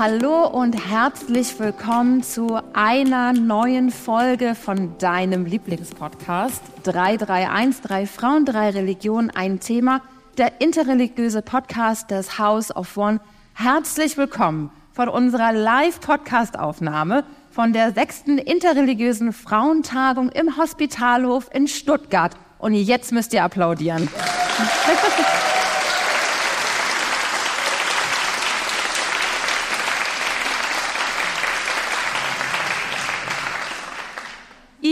Hallo und herzlich willkommen zu einer neuen Folge von deinem Lieblingspodcast 331, drei Frauen, drei Religionen, ein Thema, der interreligiöse Podcast des House of One. Herzlich willkommen von unserer Live-Podcast-Aufnahme von der sechsten interreligiösen Frauentagung im Hospitalhof in Stuttgart. Und jetzt müsst ihr applaudieren.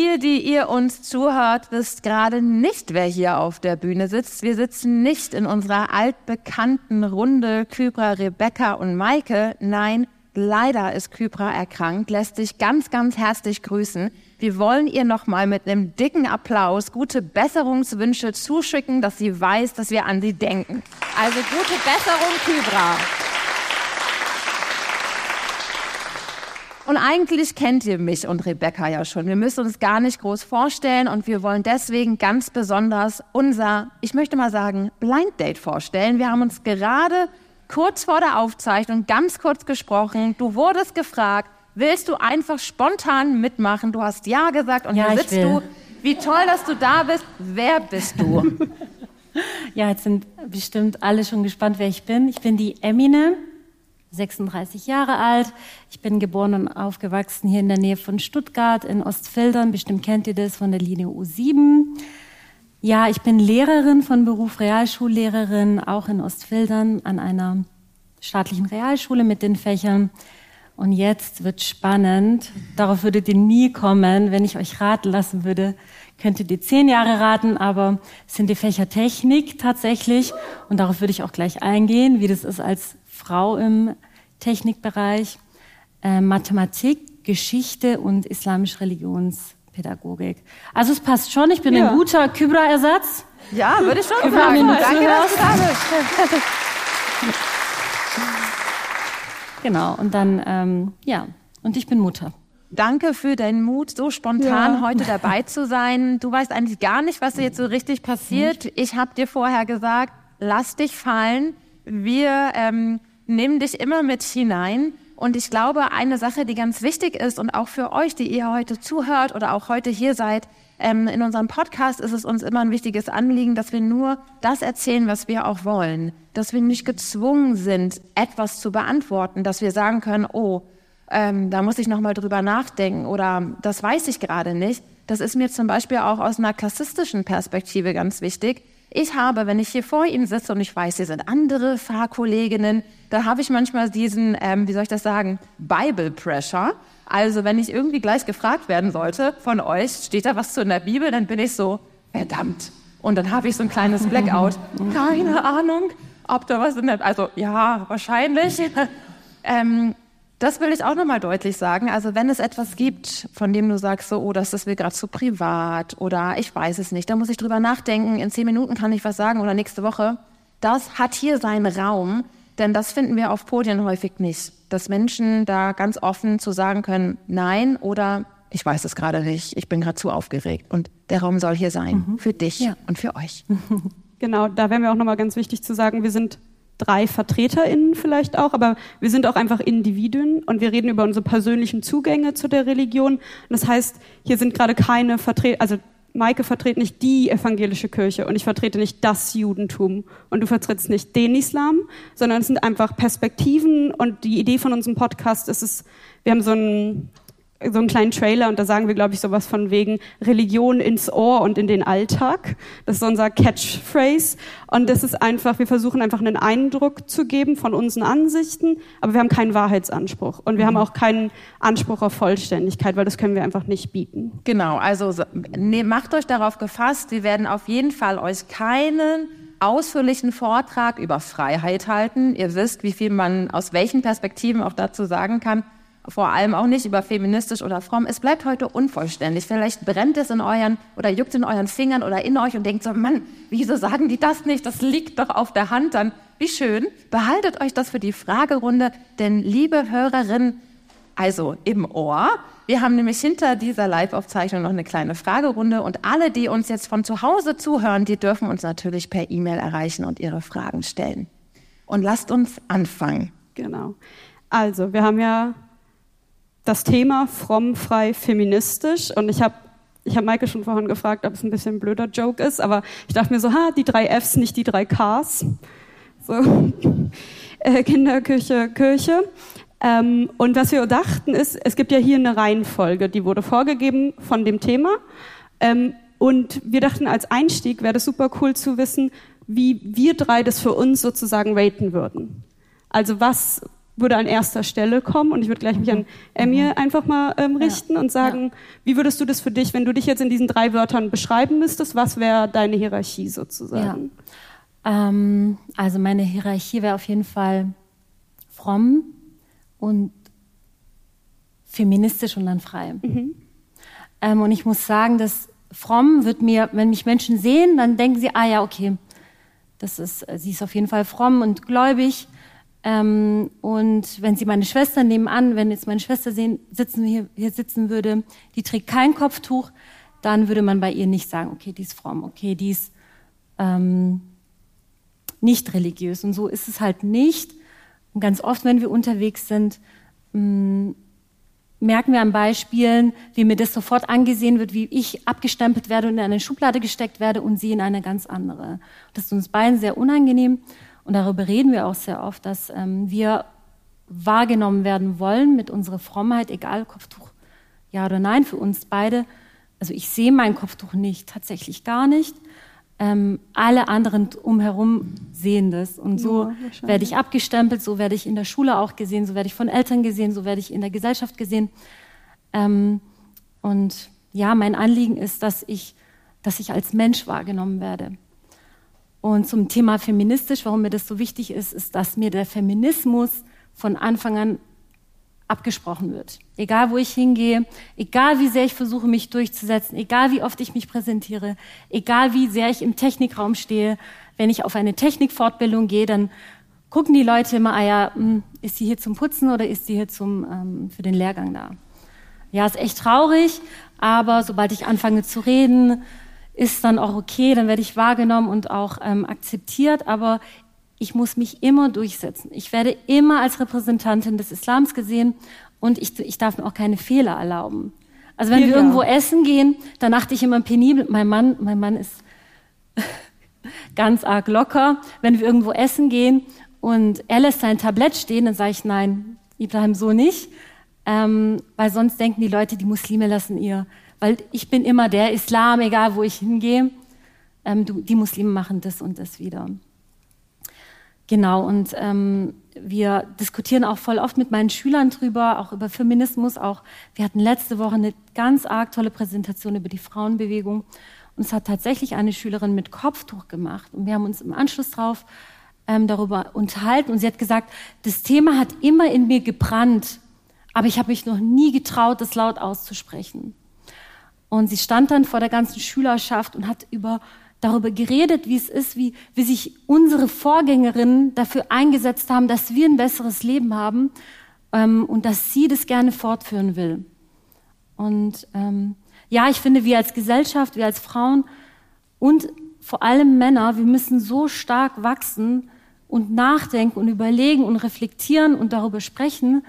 Ihr, die ihr uns zuhört, wisst gerade nicht, wer hier auf der Bühne sitzt. Wir sitzen nicht in unserer altbekannten Runde Kybra, Rebecca und Maike. Nein, leider ist Kybra erkrankt, lässt sich ganz, ganz herzlich grüßen. Wir wollen ihr nochmal mit einem dicken Applaus gute Besserungswünsche zuschicken, dass sie weiß, dass wir an sie denken. Also gute Besserung, Kybra. Und eigentlich kennt ihr mich und Rebecca ja schon. Wir müssen uns gar nicht groß vorstellen und wir wollen deswegen ganz besonders unser, ich möchte mal sagen, Blind Date vorstellen. Wir haben uns gerade kurz vor der Aufzeichnung ganz kurz gesprochen. Du wurdest gefragt, willst du einfach spontan mitmachen? Du hast ja gesagt und ja, hier sitzt du. Wie toll, dass du da bist. Wer bist du? ja, jetzt sind bestimmt alle schon gespannt, wer ich bin. Ich bin die Emine. 36 Jahre alt. Ich bin geboren und aufgewachsen hier in der Nähe von Stuttgart in Ostfildern. Bestimmt kennt ihr das von der Linie U7. Ja, ich bin Lehrerin von Beruf Realschullehrerin, auch in Ostfildern an einer staatlichen Realschule mit den Fächern. Und jetzt wird spannend. Darauf würdet ihr nie kommen, wenn ich euch raten lassen würde. Könntet ihr zehn Jahre raten, aber es sind die Fächer Technik tatsächlich. Und darauf würde ich auch gleich eingehen, wie das ist als Frau im Technikbereich, äh, Mathematik, Geschichte und islamische Religionspädagogik. Also es passt schon, ich bin ja. ein guter Kybra-Ersatz. Ja, würde ich schon Kybra, sagen. Danke, dass du da bist. genau, und dann, ähm, ja, und ich bin Mutter. Danke für deinen Mut, so spontan ja. heute dabei zu sein. Du weißt eigentlich gar nicht, was jetzt so richtig passiert. Ich habe dir vorher gesagt, lass dich fallen. Wir ähm, nimm dich immer mit hinein. Und ich glaube, eine Sache, die ganz wichtig ist und auch für euch, die ihr heute zuhört oder auch heute hier seid, ähm, in unserem Podcast ist es uns immer ein wichtiges Anliegen, dass wir nur das erzählen, was wir auch wollen. Dass wir nicht gezwungen sind, etwas zu beantworten, dass wir sagen können, oh, ähm, da muss ich nochmal drüber nachdenken oder das weiß ich gerade nicht. Das ist mir zum Beispiel auch aus einer klassistischen Perspektive ganz wichtig ich habe, wenn ich hier vor Ihnen sitze und ich weiß, hier sind andere Fahrkolleginnen, da habe ich manchmal diesen, ähm, wie soll ich das sagen, Bible Pressure. Also wenn ich irgendwie gleich gefragt werden sollte von euch, steht da was zu in der Bibel, dann bin ich so, verdammt. Und dann habe ich so ein kleines Blackout. Keine Ahnung, ob da was in der, also ja, wahrscheinlich. ähm, das will ich auch nochmal deutlich sagen. Also wenn es etwas gibt, von dem du sagst, so, oh, das ist mir gerade zu privat oder ich weiß es nicht, da muss ich drüber nachdenken, in zehn Minuten kann ich was sagen oder nächste Woche, das hat hier seinen Raum, denn das finden wir auf Podien häufig nicht. Dass Menschen da ganz offen zu sagen können, nein oder ich weiß es gerade nicht, ich bin gerade zu aufgeregt. Und der Raum soll hier sein, mhm. für dich ja. und für euch. Genau, da wäre mir auch nochmal ganz wichtig zu sagen, wir sind drei VertreterInnen vielleicht auch, aber wir sind auch einfach Individuen und wir reden über unsere persönlichen Zugänge zu der Religion. Das heißt, hier sind gerade keine Vertreter, also Maike vertritt nicht die evangelische Kirche und ich vertrete nicht das Judentum und du vertrittst nicht den Islam, sondern es sind einfach Perspektiven und die Idee von unserem Podcast ist es, wir haben so ein so einen kleinen Trailer und da sagen wir, glaube ich, sowas von wegen Religion ins Ohr und in den Alltag. Das ist unser Catchphrase. Und das ist einfach, wir versuchen einfach einen Eindruck zu geben von unseren Ansichten, aber wir haben keinen Wahrheitsanspruch. Und wir mhm. haben auch keinen Anspruch auf Vollständigkeit, weil das können wir einfach nicht bieten. Genau, also ne, macht euch darauf gefasst, wir werden auf jeden Fall euch keinen ausführlichen Vortrag über Freiheit halten. Ihr wisst, wie viel man aus welchen Perspektiven auch dazu sagen kann vor allem auch nicht über feministisch oder fromm. Es bleibt heute unvollständig. Vielleicht brennt es in euren oder juckt in euren Fingern oder in euch und denkt so, Mann, wieso sagen die das nicht? Das liegt doch auf der Hand. Dann wie schön. Behaltet euch das für die Fragerunde, denn liebe Hörerinnen, also im Ohr. Wir haben nämlich hinter dieser Live-Aufzeichnung noch eine kleine Fragerunde und alle, die uns jetzt von zu Hause zuhören, die dürfen uns natürlich per E-Mail erreichen und ihre Fragen stellen. Und lasst uns anfangen. Genau. Also, wir haben ja das Thema fromm, frei, feministisch und ich habe ich habe Maike schon vorhin gefragt, ob es ein bisschen ein blöder Joke ist, aber ich dachte mir so, ha, die drei Fs, nicht die drei Ks. So, äh, Kinderküche, Kirche. Ähm, und was wir dachten ist, es gibt ja hier eine Reihenfolge, die wurde vorgegeben von dem Thema. Ähm, und wir dachten, als Einstieg wäre das super cool zu wissen, wie wir drei das für uns sozusagen raten würden. Also was würde an erster Stelle kommen und ich würde gleich mich an Emir mhm. einfach mal ähm, richten ja. und sagen, ja. wie würdest du das für dich, wenn du dich jetzt in diesen drei Wörtern beschreiben müsstest, was wäre deine Hierarchie sozusagen? Ja. Ähm, also meine Hierarchie wäre auf jeden Fall fromm und feministisch und dann frei. Mhm. Ähm, und ich muss sagen, dass fromm wird mir, wenn mich Menschen sehen, dann denken sie, ah ja, okay, das ist, sie ist auf jeden Fall fromm und gläubig. Ähm, und wenn Sie meine Schwester nebenan, wenn jetzt meine Schwester sehen, sitzen, hier, hier sitzen würde, die trägt kein Kopftuch, dann würde man bei ihr nicht sagen, okay, die ist fromm, okay, die ist ähm, nicht religiös. Und so ist es halt nicht. Und ganz oft, wenn wir unterwegs sind, mh, mm, merken wir an Beispielen, wie mir das sofort angesehen wird, wie ich abgestempelt werde und in eine Schublade gesteckt werde und sie in eine ganz andere. Das ist uns beiden sehr unangenehm. Und darüber reden wir auch sehr oft, dass ähm, wir wahrgenommen werden wollen mit unserer Frommheit, egal Kopftuch ja oder nein, für uns beide. Also ich sehe mein Kopftuch nicht, tatsächlich gar nicht. Ähm, alle anderen umherum sehen das. Und so ja, werde ich abgestempelt, so werde ich in der Schule auch gesehen, so werde ich von Eltern gesehen, so werde ich in der Gesellschaft gesehen. Ähm, und ja, mein Anliegen ist, dass ich, dass ich als Mensch wahrgenommen werde. Und zum Thema feministisch, warum mir das so wichtig ist, ist, dass mir der Feminismus von Anfang an abgesprochen wird. Egal, wo ich hingehe, egal, wie sehr ich versuche, mich durchzusetzen, egal, wie oft ich mich präsentiere, egal, wie sehr ich im Technikraum stehe, wenn ich auf eine Technikfortbildung gehe, dann gucken die Leute immer, ah ja, hm, ist sie hier zum Putzen oder ist sie hier zum, ähm, für den Lehrgang da? Ja, ist echt traurig, aber sobald ich anfange zu reden, ist dann auch okay, dann werde ich wahrgenommen und auch ähm, akzeptiert, aber ich muss mich immer durchsetzen. Ich werde immer als Repräsentantin des Islams gesehen und ich, ich darf mir auch keine Fehler erlauben. Also wenn ja, wir irgendwo essen gehen, dann achte ich immer penibel. Mein Mann, mein Mann ist ganz arg locker. Wenn wir irgendwo essen gehen und er lässt sein Tablett stehen, dann sage ich nein, Ibrahim so nicht, ähm, weil sonst denken die Leute, die Muslime lassen ihr weil ich bin immer der Islam, egal wo ich hingehe. Ähm, du, die Muslime machen das und das wieder. Genau, und ähm, wir diskutieren auch voll oft mit meinen Schülern drüber, auch über Feminismus. Auch wir hatten letzte Woche eine ganz arg tolle Präsentation über die Frauenbewegung. Und es hat tatsächlich eine Schülerin mit Kopftuch gemacht. Und wir haben uns im Anschluss drauf ähm, darüber unterhalten. Und sie hat gesagt, das Thema hat immer in mir gebrannt, aber ich habe mich noch nie getraut, das laut auszusprechen. Und sie stand dann vor der ganzen Schülerschaft und hat über, darüber geredet, wie es ist, wie, wie sich unsere Vorgängerinnen dafür eingesetzt haben, dass wir ein besseres Leben haben ähm, und dass sie das gerne fortführen will. Und ähm, ja, ich finde, wir als Gesellschaft, wir als Frauen und vor allem Männer, wir müssen so stark wachsen und nachdenken und überlegen und reflektieren und darüber sprechen,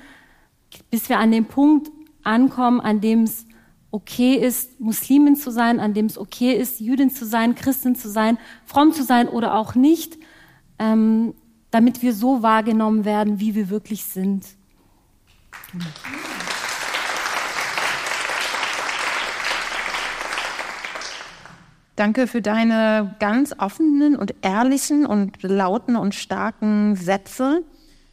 bis wir an den Punkt ankommen, an dem es okay ist, Muslimin zu sein, an dem es okay ist, Jüdin zu sein, Christin zu sein, fromm zu sein oder auch nicht, ähm, damit wir so wahrgenommen werden, wie wir wirklich sind. Danke für deine ganz offenen und ehrlichen und lauten und starken Sätze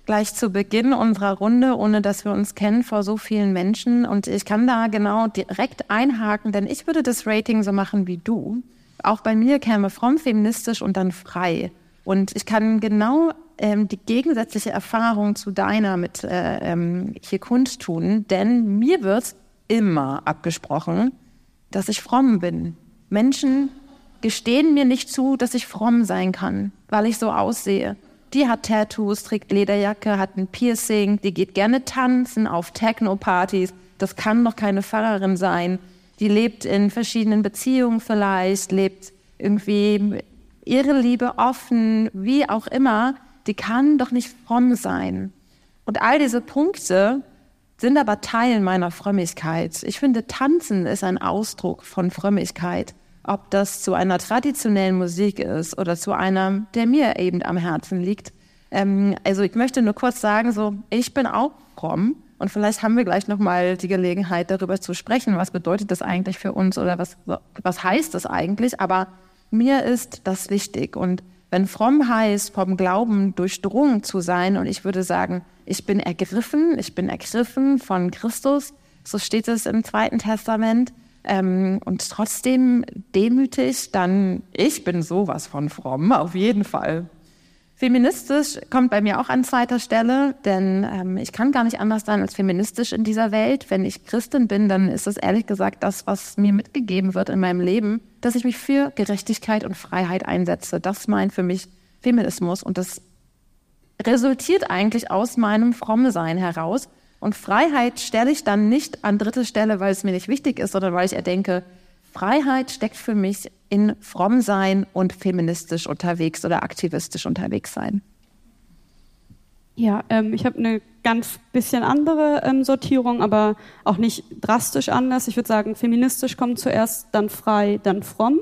gleich zu Beginn unserer Runde, ohne dass wir uns kennen, vor so vielen Menschen. Und ich kann da genau direkt einhaken, denn ich würde das Rating so machen wie du. Auch bei mir käme fromm, feministisch und dann frei. Und ich kann genau ähm, die gegensätzliche Erfahrung zu deiner mit äh, ähm, hier kundtun, denn mir wird immer abgesprochen, dass ich fromm bin. Menschen gestehen mir nicht zu, dass ich fromm sein kann, weil ich so aussehe. Die hat Tattoos, trägt Lederjacke, hat ein Piercing, die geht gerne tanzen auf Techno-Partys. Das kann doch keine Pfarrerin sein. Die lebt in verschiedenen Beziehungen vielleicht, lebt irgendwie ihre Liebe offen, wie auch immer. Die kann doch nicht fromm sein. Und all diese Punkte sind aber Teil meiner Frömmigkeit. Ich finde, Tanzen ist ein Ausdruck von Frömmigkeit. Ob das zu einer traditionellen Musik ist oder zu einer, der mir eben am Herzen liegt. Ähm, also ich möchte nur kurz sagen, so ich bin auch fromm und vielleicht haben wir gleich noch mal die Gelegenheit darüber zu sprechen, was bedeutet das eigentlich für uns oder was was heißt das eigentlich? Aber mir ist das wichtig und wenn fromm heißt, vom Glauben durchdrungen zu sein und ich würde sagen, ich bin ergriffen, ich bin ergriffen von Christus, so steht es im Zweiten Testament, ähm, und trotzdem demütig, dann ich bin sowas von fromm, auf jeden Fall. Feministisch kommt bei mir auch an zweiter Stelle, denn ähm, ich kann gar nicht anders sein als feministisch in dieser Welt. Wenn ich Christin bin, dann ist es ehrlich gesagt das, was mir mitgegeben wird in meinem Leben, dass ich mich für Gerechtigkeit und Freiheit einsetze. Das meint für mich Feminismus und das resultiert eigentlich aus meinem Frommsein heraus. Und Freiheit stelle ich dann nicht an dritte Stelle, weil es mir nicht wichtig ist, sondern weil ich erdenke, Freiheit steckt für mich in Frommsein und feministisch unterwegs oder aktivistisch unterwegs sein. Ja, ähm, ich habe eine ganz bisschen andere ähm, Sortierung, aber auch nicht drastisch anders. Ich würde sagen, feministisch kommt zuerst, dann frei, dann fromm.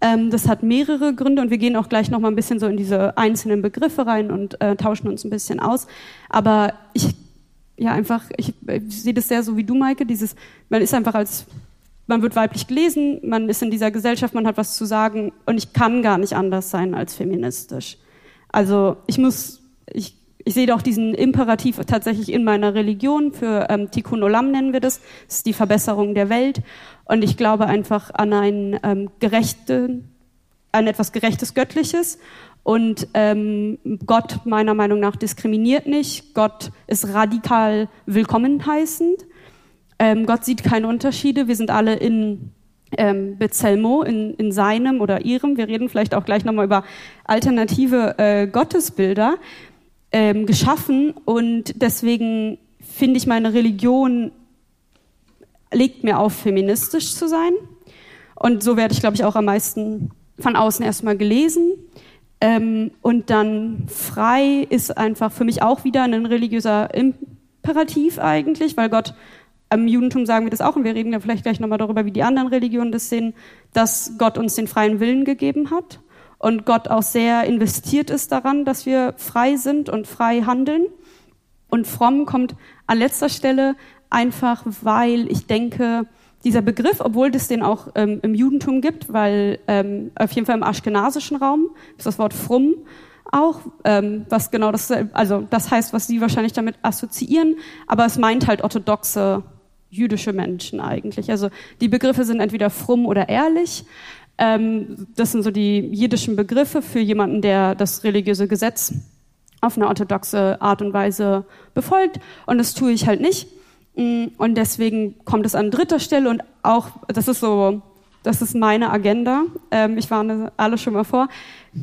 Ähm, das hat mehrere Gründe und wir gehen auch gleich noch mal ein bisschen so in diese einzelnen Begriffe rein und äh, tauschen uns ein bisschen aus. Aber ich, ja, einfach, ich, ich sehe das sehr so wie du, Maike, dieses, man ist einfach als, man wird weiblich gelesen, man ist in dieser Gesellschaft, man hat was zu sagen und ich kann gar nicht anders sein als feministisch. Also ich muss, ich, ich sehe auch diesen Imperativ tatsächlich in meiner Religion, für ähm, Tikkun Olam nennen wir das, das ist die Verbesserung der Welt. Und ich glaube einfach an ein ähm, gerechte, an etwas Gerechtes Göttliches. Und ähm, Gott meiner Meinung nach diskriminiert nicht. Gott ist radikal willkommen heißend. Ähm, Gott sieht keine Unterschiede. Wir sind alle in ähm, Bezelmo, in, in seinem oder ihrem. Wir reden vielleicht auch gleich nochmal über alternative äh, Gottesbilder ähm, geschaffen. Und deswegen finde ich meine Religion legt mir auf, feministisch zu sein. Und so werde ich, glaube ich, auch am meisten von außen erstmal gelesen. Ähm, und dann frei ist einfach für mich auch wieder ein religiöser Imperativ eigentlich, weil Gott im Judentum sagen wir das auch, und wir reden ja vielleicht gleich nochmal darüber, wie die anderen Religionen das sehen, dass Gott uns den freien Willen gegeben hat und Gott auch sehr investiert ist daran, dass wir frei sind und frei handeln. Und fromm kommt an letzter Stelle, einfach weil ich denke, dieser Begriff, obwohl es den auch ähm, im Judentum gibt, weil ähm, auf jeden Fall im aschkenasischen Raum ist das Wort frum auch, ähm, was genau das, also das heißt, was Sie wahrscheinlich damit assoziieren, aber es meint halt orthodoxe jüdische Menschen eigentlich. Also die Begriffe sind entweder frum oder ehrlich. Ähm, das sind so die jiddischen Begriffe für jemanden, der das religiöse Gesetz auf eine orthodoxe Art und Weise befolgt. Und das tue ich halt nicht. Und deswegen kommt es an dritter Stelle und auch, das ist so, das ist meine Agenda. Ähm, ich warne alle schon mal vor.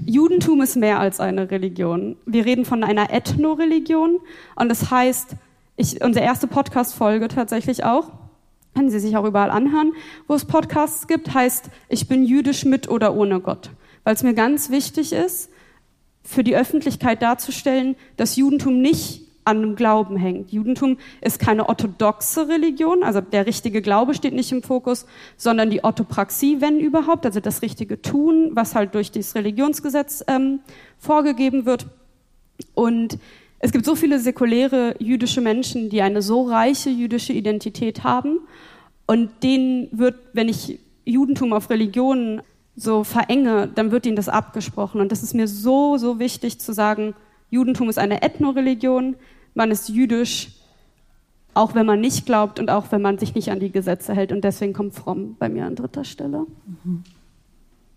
Judentum ist mehr als eine Religion. Wir reden von einer Ethno-Religion und das heißt, ich, unsere erste Podcast-Folge tatsächlich auch, können Sie sich auch überall anhören, wo es Podcasts gibt, heißt, ich bin jüdisch mit oder ohne Gott. Weil es mir ganz wichtig ist, für die Öffentlichkeit darzustellen, dass Judentum nicht an dem Glauben hängt. Judentum ist keine orthodoxe Religion, also der richtige Glaube steht nicht im Fokus, sondern die Orthopraxie, wenn überhaupt, also das richtige Tun, was halt durch das Religionsgesetz ähm, vorgegeben wird. Und es gibt so viele säkuläre jüdische Menschen, die eine so reiche jüdische Identität haben und denen wird, wenn ich Judentum auf Religionen so verenge, dann wird ihnen das abgesprochen. Und das ist mir so, so wichtig zu sagen, Judentum ist eine Ethnoreligion, man ist jüdisch, auch wenn man nicht glaubt und auch wenn man sich nicht an die Gesetze hält. Und deswegen kommt fromm bei mir an dritter Stelle. Mhm.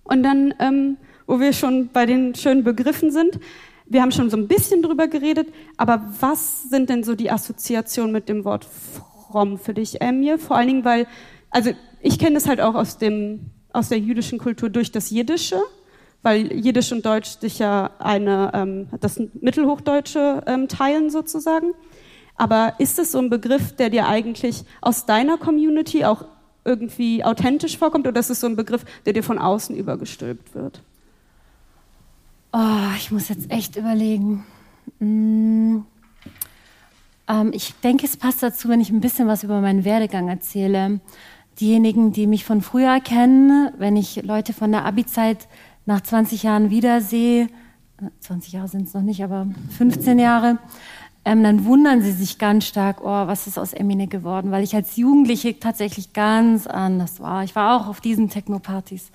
Und dann, ähm, wo wir schon bei den schönen Begriffen sind, wir haben schon so ein bisschen drüber geredet, aber was sind denn so die Assoziationen mit dem Wort fromm für dich, Emir? Vor allen Dingen, weil, also ich kenne es halt auch aus dem, aus der jüdischen Kultur durch das Jiddische weil Jiddisch und Deutsch sich ja eine, ähm, das Mittelhochdeutsche ähm, teilen sozusagen. Aber ist es so ein Begriff, der dir eigentlich aus deiner Community auch irgendwie authentisch vorkommt oder ist es so ein Begriff, der dir von außen übergestülpt wird? Oh, ich muss jetzt echt überlegen. Hm. Ähm, ich denke, es passt dazu, wenn ich ein bisschen was über meinen Werdegang erzähle. Diejenigen, die mich von früher kennen, wenn ich Leute von der Abi-Zeit nach 20 Jahren wiedersehe, 20 Jahre sind es noch nicht, aber 15 Jahre, ähm, dann wundern sie sich ganz stark, oh, was ist aus Emine geworden, weil ich als Jugendliche tatsächlich ganz anders war. Ich war auch auf diesen Techno-Partys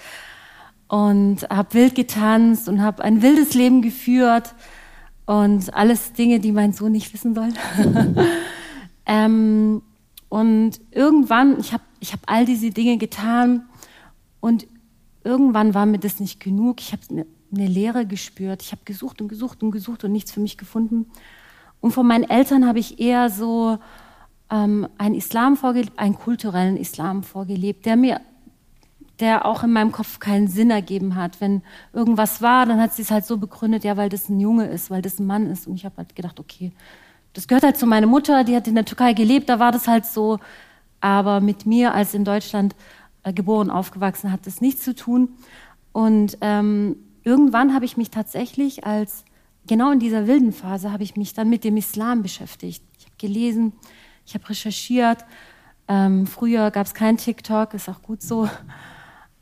und habe wild getanzt und habe ein wildes Leben geführt und alles Dinge, die mein Sohn nicht wissen soll. ähm, und irgendwann, ich habe ich hab all diese Dinge getan und irgendwann war mir das nicht genug. Ich habe eine, eine Leere gespürt. Ich habe gesucht und gesucht und gesucht und nichts für mich gefunden. Und von meinen Eltern habe ich eher so ähm, einen Islam vorgelebt, einen kulturellen Islam vorgelebt, der mir der auch in meinem Kopf keinen Sinn ergeben hat. Wenn irgendwas war, dann hat sie es halt so begründet, ja, weil das ein Junge ist, weil das ein Mann ist. Und ich habe halt gedacht, okay, das gehört halt zu meiner Mutter, die hat in der Türkei gelebt, da war das halt so. Aber mit mir als in Deutschland äh, geboren, aufgewachsen, hat das nichts zu tun. Und ähm, irgendwann habe ich mich tatsächlich als, genau in dieser wilden Phase, habe ich mich dann mit dem Islam beschäftigt. Ich habe gelesen, ich habe recherchiert. Ähm, früher gab es kein TikTok, ist auch gut so.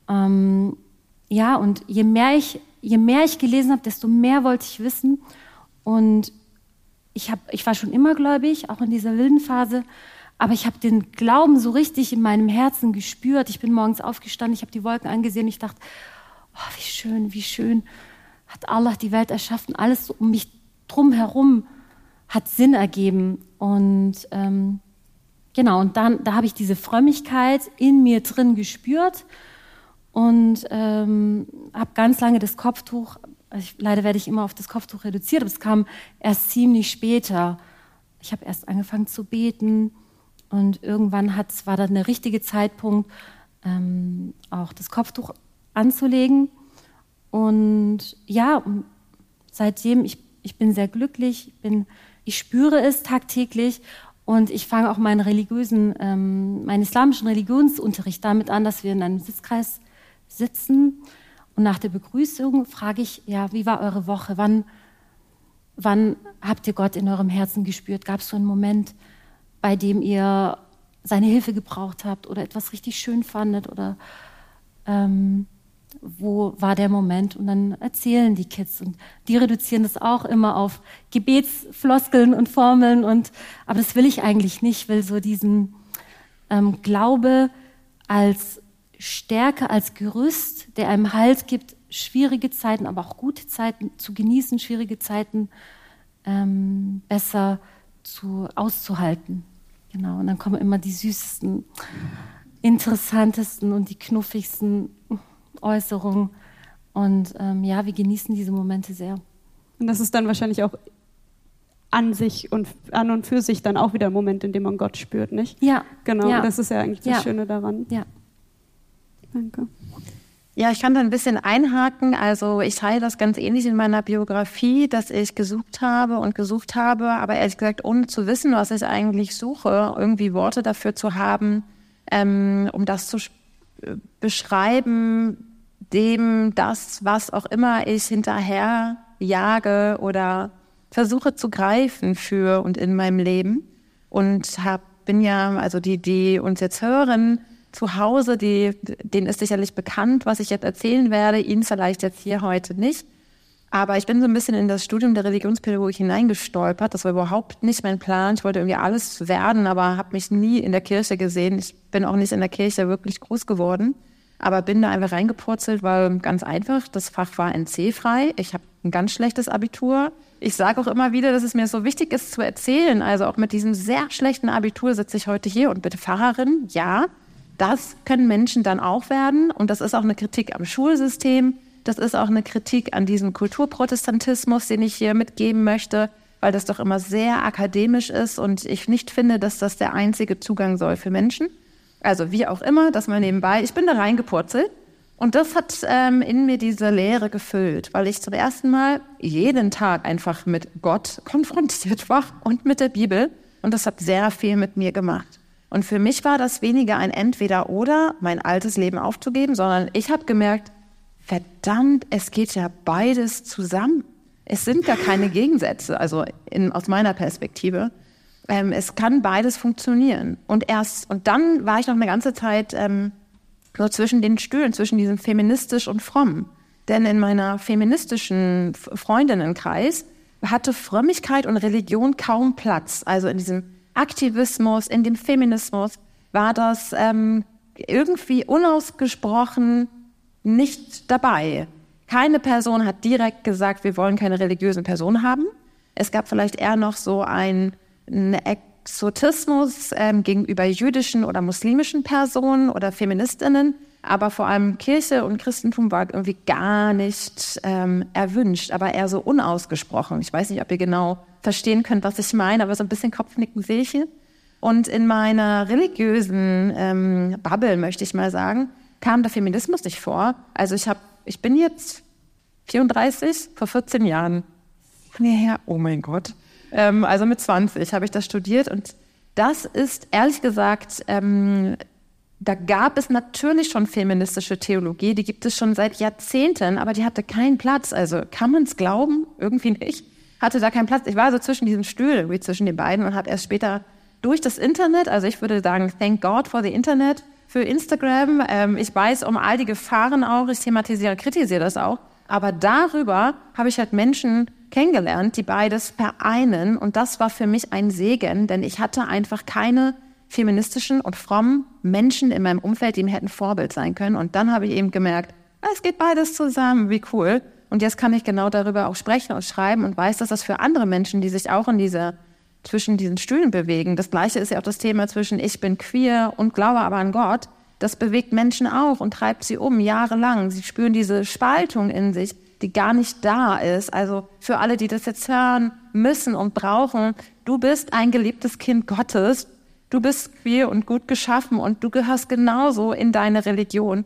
Ähm, ja, und je mehr ich, je mehr ich gelesen habe, desto mehr wollte ich wissen. Und ich, hab, ich war schon immer gläubig, auch in dieser wilden Phase. Aber ich habe den Glauben so richtig in meinem Herzen gespürt. Ich bin morgens aufgestanden, ich habe die Wolken angesehen. Ich dachte, oh, wie schön, wie schön hat Allah die Welt erschaffen. Alles um mich drum herum hat Sinn ergeben. Und ähm, genau, und dann da habe ich diese Frömmigkeit in mir drin gespürt und ähm, habe ganz lange das Kopftuch, also ich, leider werde ich immer auf das Kopftuch reduziert, aber es kam erst ziemlich später. Ich habe erst angefangen zu beten und irgendwann hat's, war dann der richtige Zeitpunkt, ähm, auch das Kopftuch anzulegen. Und ja, seitdem, ich, ich bin sehr glücklich, bin, ich spüre es tagtäglich und ich fange auch meinen religiösen, ähm, meinen islamischen Religionsunterricht damit an, dass wir in einem Sitzkreis sitzen und nach der Begrüßung frage ich, ja, wie war eure Woche? Wann, wann habt ihr Gott in eurem Herzen gespürt? Gab es so einen Moment, bei dem ihr seine Hilfe gebraucht habt oder etwas richtig schön fandet oder ähm, wo war der Moment? Und dann erzählen die Kids und die reduzieren das auch immer auf Gebetsfloskeln und Formeln und aber das will ich eigentlich nicht. Ich will so diesen ähm, Glaube als Stärke als Gerüst, der einem Halt gibt, schwierige Zeiten, aber auch gute Zeiten zu genießen, schwierige Zeiten ähm, besser zu, auszuhalten. Genau, und dann kommen immer die süßesten, interessantesten und die knuffigsten Äußerungen. Und ähm, ja, wir genießen diese Momente sehr. Und das ist dann wahrscheinlich auch an sich und an und für sich dann auch wieder ein Moment, in dem man Gott spürt, nicht? Ja. Genau, ja. das ist ja eigentlich das ja. Schöne daran. Ja. Danke. Ja, ich kann da ein bisschen einhaken. Also ich teile das ganz ähnlich in meiner Biografie, dass ich gesucht habe und gesucht habe, aber ehrlich gesagt, ohne zu wissen, was ich eigentlich suche, irgendwie Worte dafür zu haben, ähm, um das zu beschreiben, dem das, was auch immer ich hinterher jage oder versuche zu greifen für und in meinem Leben. Und hab, bin ja, also die, die uns jetzt hören, zu Hause, die, denen ist sicherlich bekannt, was ich jetzt erzählen werde, Ihnen vielleicht jetzt hier heute nicht. Aber ich bin so ein bisschen in das Studium der Religionspädagogik hineingestolpert. Das war überhaupt nicht mein Plan. Ich wollte irgendwie alles werden, aber habe mich nie in der Kirche gesehen. Ich bin auch nicht in der Kirche wirklich groß geworden, aber bin da einfach reingepurzelt, weil ganz einfach, das Fach war NC-frei. Ich habe ein ganz schlechtes Abitur. Ich sage auch immer wieder, dass es mir so wichtig ist zu erzählen. Also auch mit diesem sehr schlechten Abitur sitze ich heute hier und bitte Pfarrerin, ja, das können Menschen dann auch werden. Und das ist auch eine Kritik am Schulsystem. Das ist auch eine Kritik an diesem Kulturprotestantismus, den ich hier mitgeben möchte, weil das doch immer sehr akademisch ist und ich nicht finde, dass das der einzige Zugang soll für Menschen. Also wie auch immer, das mal nebenbei. Ich bin da reingepurzelt und das hat ähm, in mir diese Leere gefüllt, weil ich zum ersten Mal jeden Tag einfach mit Gott konfrontiert war und mit der Bibel. Und das hat sehr viel mit mir gemacht. Und für mich war das weniger ein Entweder-Oder, mein altes Leben aufzugeben, sondern ich habe gemerkt, verdammt, es geht ja beides zusammen. Es sind gar keine Gegensätze, also in, aus meiner Perspektive. ähm, es kann beides funktionieren. Und erst, und dann war ich noch eine ganze Zeit ähm, so zwischen den Stühlen, zwischen diesem feministisch und fromm. Denn in meiner feministischen Freundinnenkreis hatte Frömmigkeit und Religion kaum Platz. Also in diesem Aktivismus, in dem Feminismus war das ähm, irgendwie unausgesprochen nicht dabei. Keine Person hat direkt gesagt, wir wollen keine religiösen Personen haben. Es gab vielleicht eher noch so ein, einen Exotismus ähm, gegenüber jüdischen oder muslimischen Personen oder Feministinnen. Aber vor allem Kirche und Christentum war irgendwie gar nicht ähm, erwünscht, aber eher so unausgesprochen. Ich weiß nicht, ob ihr genau verstehen könnt, was ich meine, aber so ein bisschen Kopfnicken sehe ich hier. Und in meiner religiösen ähm, Bubble, möchte ich mal sagen, kam der Feminismus nicht vor. Also ich habe, ich bin jetzt 34, vor 14 Jahren. Her, oh mein Gott. Ähm, also mit 20 habe ich das studiert und das ist ehrlich gesagt ähm, da gab es natürlich schon feministische Theologie, die gibt es schon seit Jahrzehnten, aber die hatte keinen Platz. Also kann man es glauben? Irgendwie nicht. Hatte da keinen Platz. Ich war so zwischen diesen Stühlen, wie zwischen den beiden und habe erst später durch das Internet, also ich würde sagen, thank God for the Internet, für Instagram. Ähm, ich weiß um all die Gefahren auch, ich thematisiere, kritisiere das auch. Aber darüber habe ich halt Menschen kennengelernt, die beides vereinen. Und das war für mich ein Segen, denn ich hatte einfach keine feministischen und frommen Menschen in meinem Umfeld, die mir hätten Vorbild sein können. Und dann habe ich eben gemerkt, ah, es geht beides zusammen, wie cool. Und jetzt kann ich genau darüber auch sprechen und schreiben und weiß, dass das für andere Menschen, die sich auch in dieser zwischen diesen Stühlen bewegen. Das gleiche ist ja auch das Thema zwischen ich bin queer und glaube aber an Gott. Das bewegt Menschen auch und treibt sie um jahrelang. Sie spüren diese Spaltung in sich, die gar nicht da ist. Also für alle, die das jetzt hören müssen und brauchen, du bist ein geliebtes Kind Gottes Du bist queer und gut geschaffen und du gehörst genauso in deine Religion.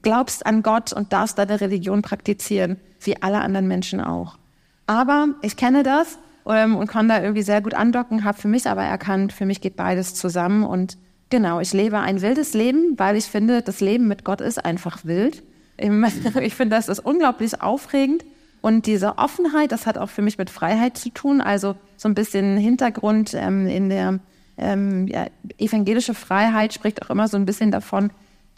Glaubst an Gott und darfst deine Religion praktizieren, wie alle anderen Menschen auch. Aber ich kenne das ähm, und kann da irgendwie sehr gut andocken, habe für mich aber erkannt, für mich geht beides zusammen und genau, ich lebe ein wildes Leben, weil ich finde, das Leben mit Gott ist einfach wild. Ich finde, das ist unglaublich aufregend. Und diese Offenheit, das hat auch für mich mit Freiheit zu tun. Also so ein bisschen Hintergrund ähm, in der ähm, ja, evangelische Freiheit spricht auch immer so ein bisschen davon,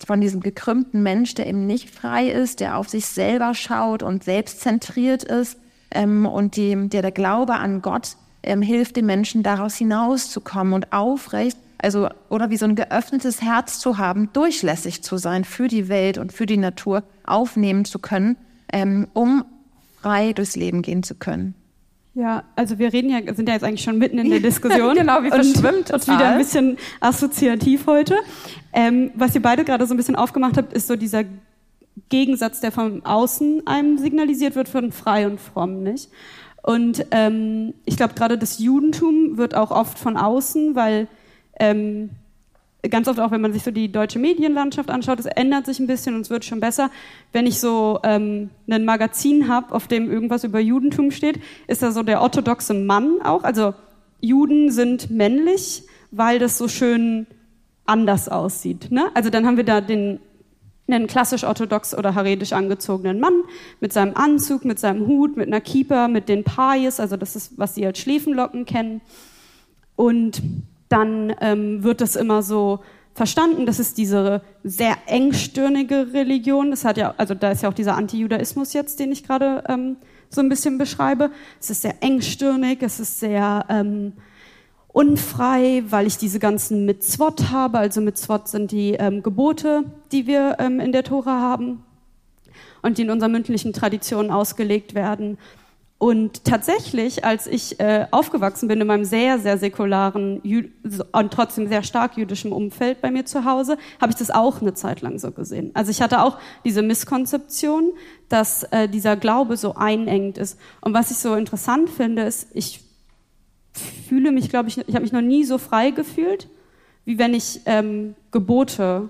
von diesem gekrümmten Mensch, der eben nicht frei ist, der auf sich selber schaut und selbstzentriert ist ähm, und die, der der Glaube an Gott ähm, hilft den Menschen daraus hinauszukommen und aufrecht, also oder wie so ein geöffnetes Herz zu haben, durchlässig zu sein für die Welt und für die Natur aufnehmen zu können, ähm, um frei durchs Leben gehen zu können. Ja, also wir reden ja, sind ja jetzt eigentlich schon mitten in der Diskussion. genau, wie verschwimmt und wieder ein bisschen assoziativ heute. Ähm, was ihr beide gerade so ein bisschen aufgemacht habt, ist so dieser Gegensatz, der von außen einem signalisiert wird, von frei und fromm, nicht? Und ähm, ich glaube, gerade das Judentum wird auch oft von außen, weil ähm, ganz oft auch, wenn man sich so die deutsche Medienlandschaft anschaut, es ändert sich ein bisschen und es wird schon besser. Wenn ich so ähm, ein Magazin habe, auf dem irgendwas über Judentum steht, ist da so der orthodoxe Mann auch. Also Juden sind männlich, weil das so schön anders aussieht. Ne? Also dann haben wir da den einen klassisch orthodox oder haredisch angezogenen Mann mit seinem Anzug, mit seinem Hut, mit einer Kieper, mit den Pais, also das ist, was sie als Schläfenlocken kennen. Und dann ähm, wird das immer so verstanden, das ist diese sehr engstirnige Religion. Das hat ja, also da ist ja auch dieser Antijudaismus jetzt, den ich gerade ähm, so ein bisschen beschreibe. Es ist sehr engstirnig, es ist sehr ähm, unfrei, weil ich diese ganzen Mitzvot habe. Also Mitzvot sind die ähm, Gebote, die wir ähm, in der Tora haben und die in unserer mündlichen Tradition ausgelegt werden. Und tatsächlich, als ich äh, aufgewachsen bin in meinem sehr, sehr säkularen Jü und trotzdem sehr stark jüdischen Umfeld bei mir zu Hause, habe ich das auch eine Zeit lang so gesehen. Also ich hatte auch diese Misskonzeption, dass äh, dieser Glaube so einengt ist. Und was ich so interessant finde, ist, ich fühle mich, glaube ich, ich habe mich noch nie so frei gefühlt, wie wenn ich ähm, Gebote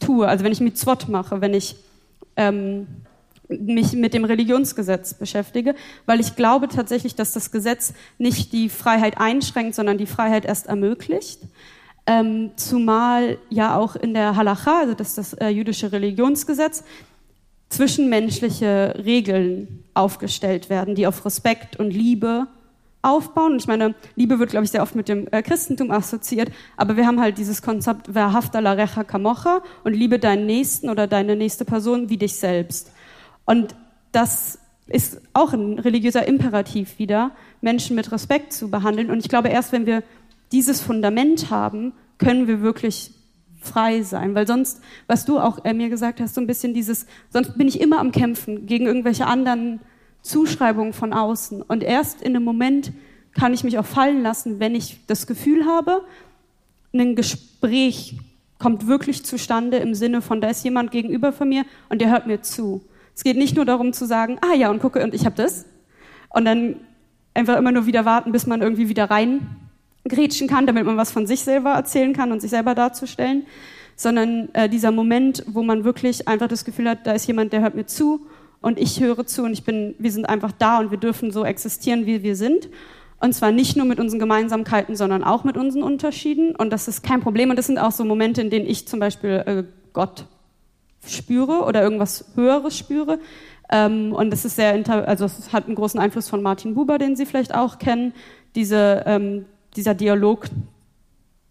tue, also wenn ich Mitzvot mache, wenn ich ähm, mich mit dem Religionsgesetz beschäftige, weil ich glaube tatsächlich, dass das Gesetz nicht die Freiheit einschränkt, sondern die Freiheit erst ermöglicht. Ähm, zumal ja auch in der Halacha, also das das äh, jüdische Religionsgesetz, zwischenmenschliche Regeln aufgestellt werden, die auf Respekt und Liebe aufbauen. Und ich meine, Liebe wird, glaube ich, sehr oft mit dem äh, Christentum assoziiert, aber wir haben halt dieses Konzept Verhafta la recha kamocha und liebe deinen Nächsten oder deine nächste Person wie dich selbst. Und das ist auch ein religiöser Imperativ wieder, Menschen mit Respekt zu behandeln. Und ich glaube, erst wenn wir dieses Fundament haben, können wir wirklich frei sein. Weil sonst, was du auch äh, mir gesagt hast, so ein bisschen dieses, sonst bin ich immer am Kämpfen gegen irgendwelche anderen Zuschreibungen von außen. Und erst in einem Moment kann ich mich auch fallen lassen, wenn ich das Gefühl habe, ein Gespräch kommt wirklich zustande im Sinne von, da ist jemand gegenüber von mir und der hört mir zu. Es geht nicht nur darum zu sagen, ah ja, und gucke, und ich habe das. Und dann einfach immer nur wieder warten, bis man irgendwie wieder rein grätschen kann, damit man was von sich selber erzählen kann und sich selber darzustellen, sondern äh, dieser Moment, wo man wirklich einfach das Gefühl hat, da ist jemand, der hört mir zu und ich höre zu und ich bin, wir sind einfach da und wir dürfen so existieren, wie wir sind. Und zwar nicht nur mit unseren Gemeinsamkeiten, sondern auch mit unseren Unterschieden. Und das ist kein Problem. Und das sind auch so Momente, in denen ich zum Beispiel äh, Gott spüre oder irgendwas Höheres spüre. Ähm, und das ist sehr, also es hat einen großen Einfluss von Martin Buber, den Sie vielleicht auch kennen. Diese, ähm, dieser Dialog,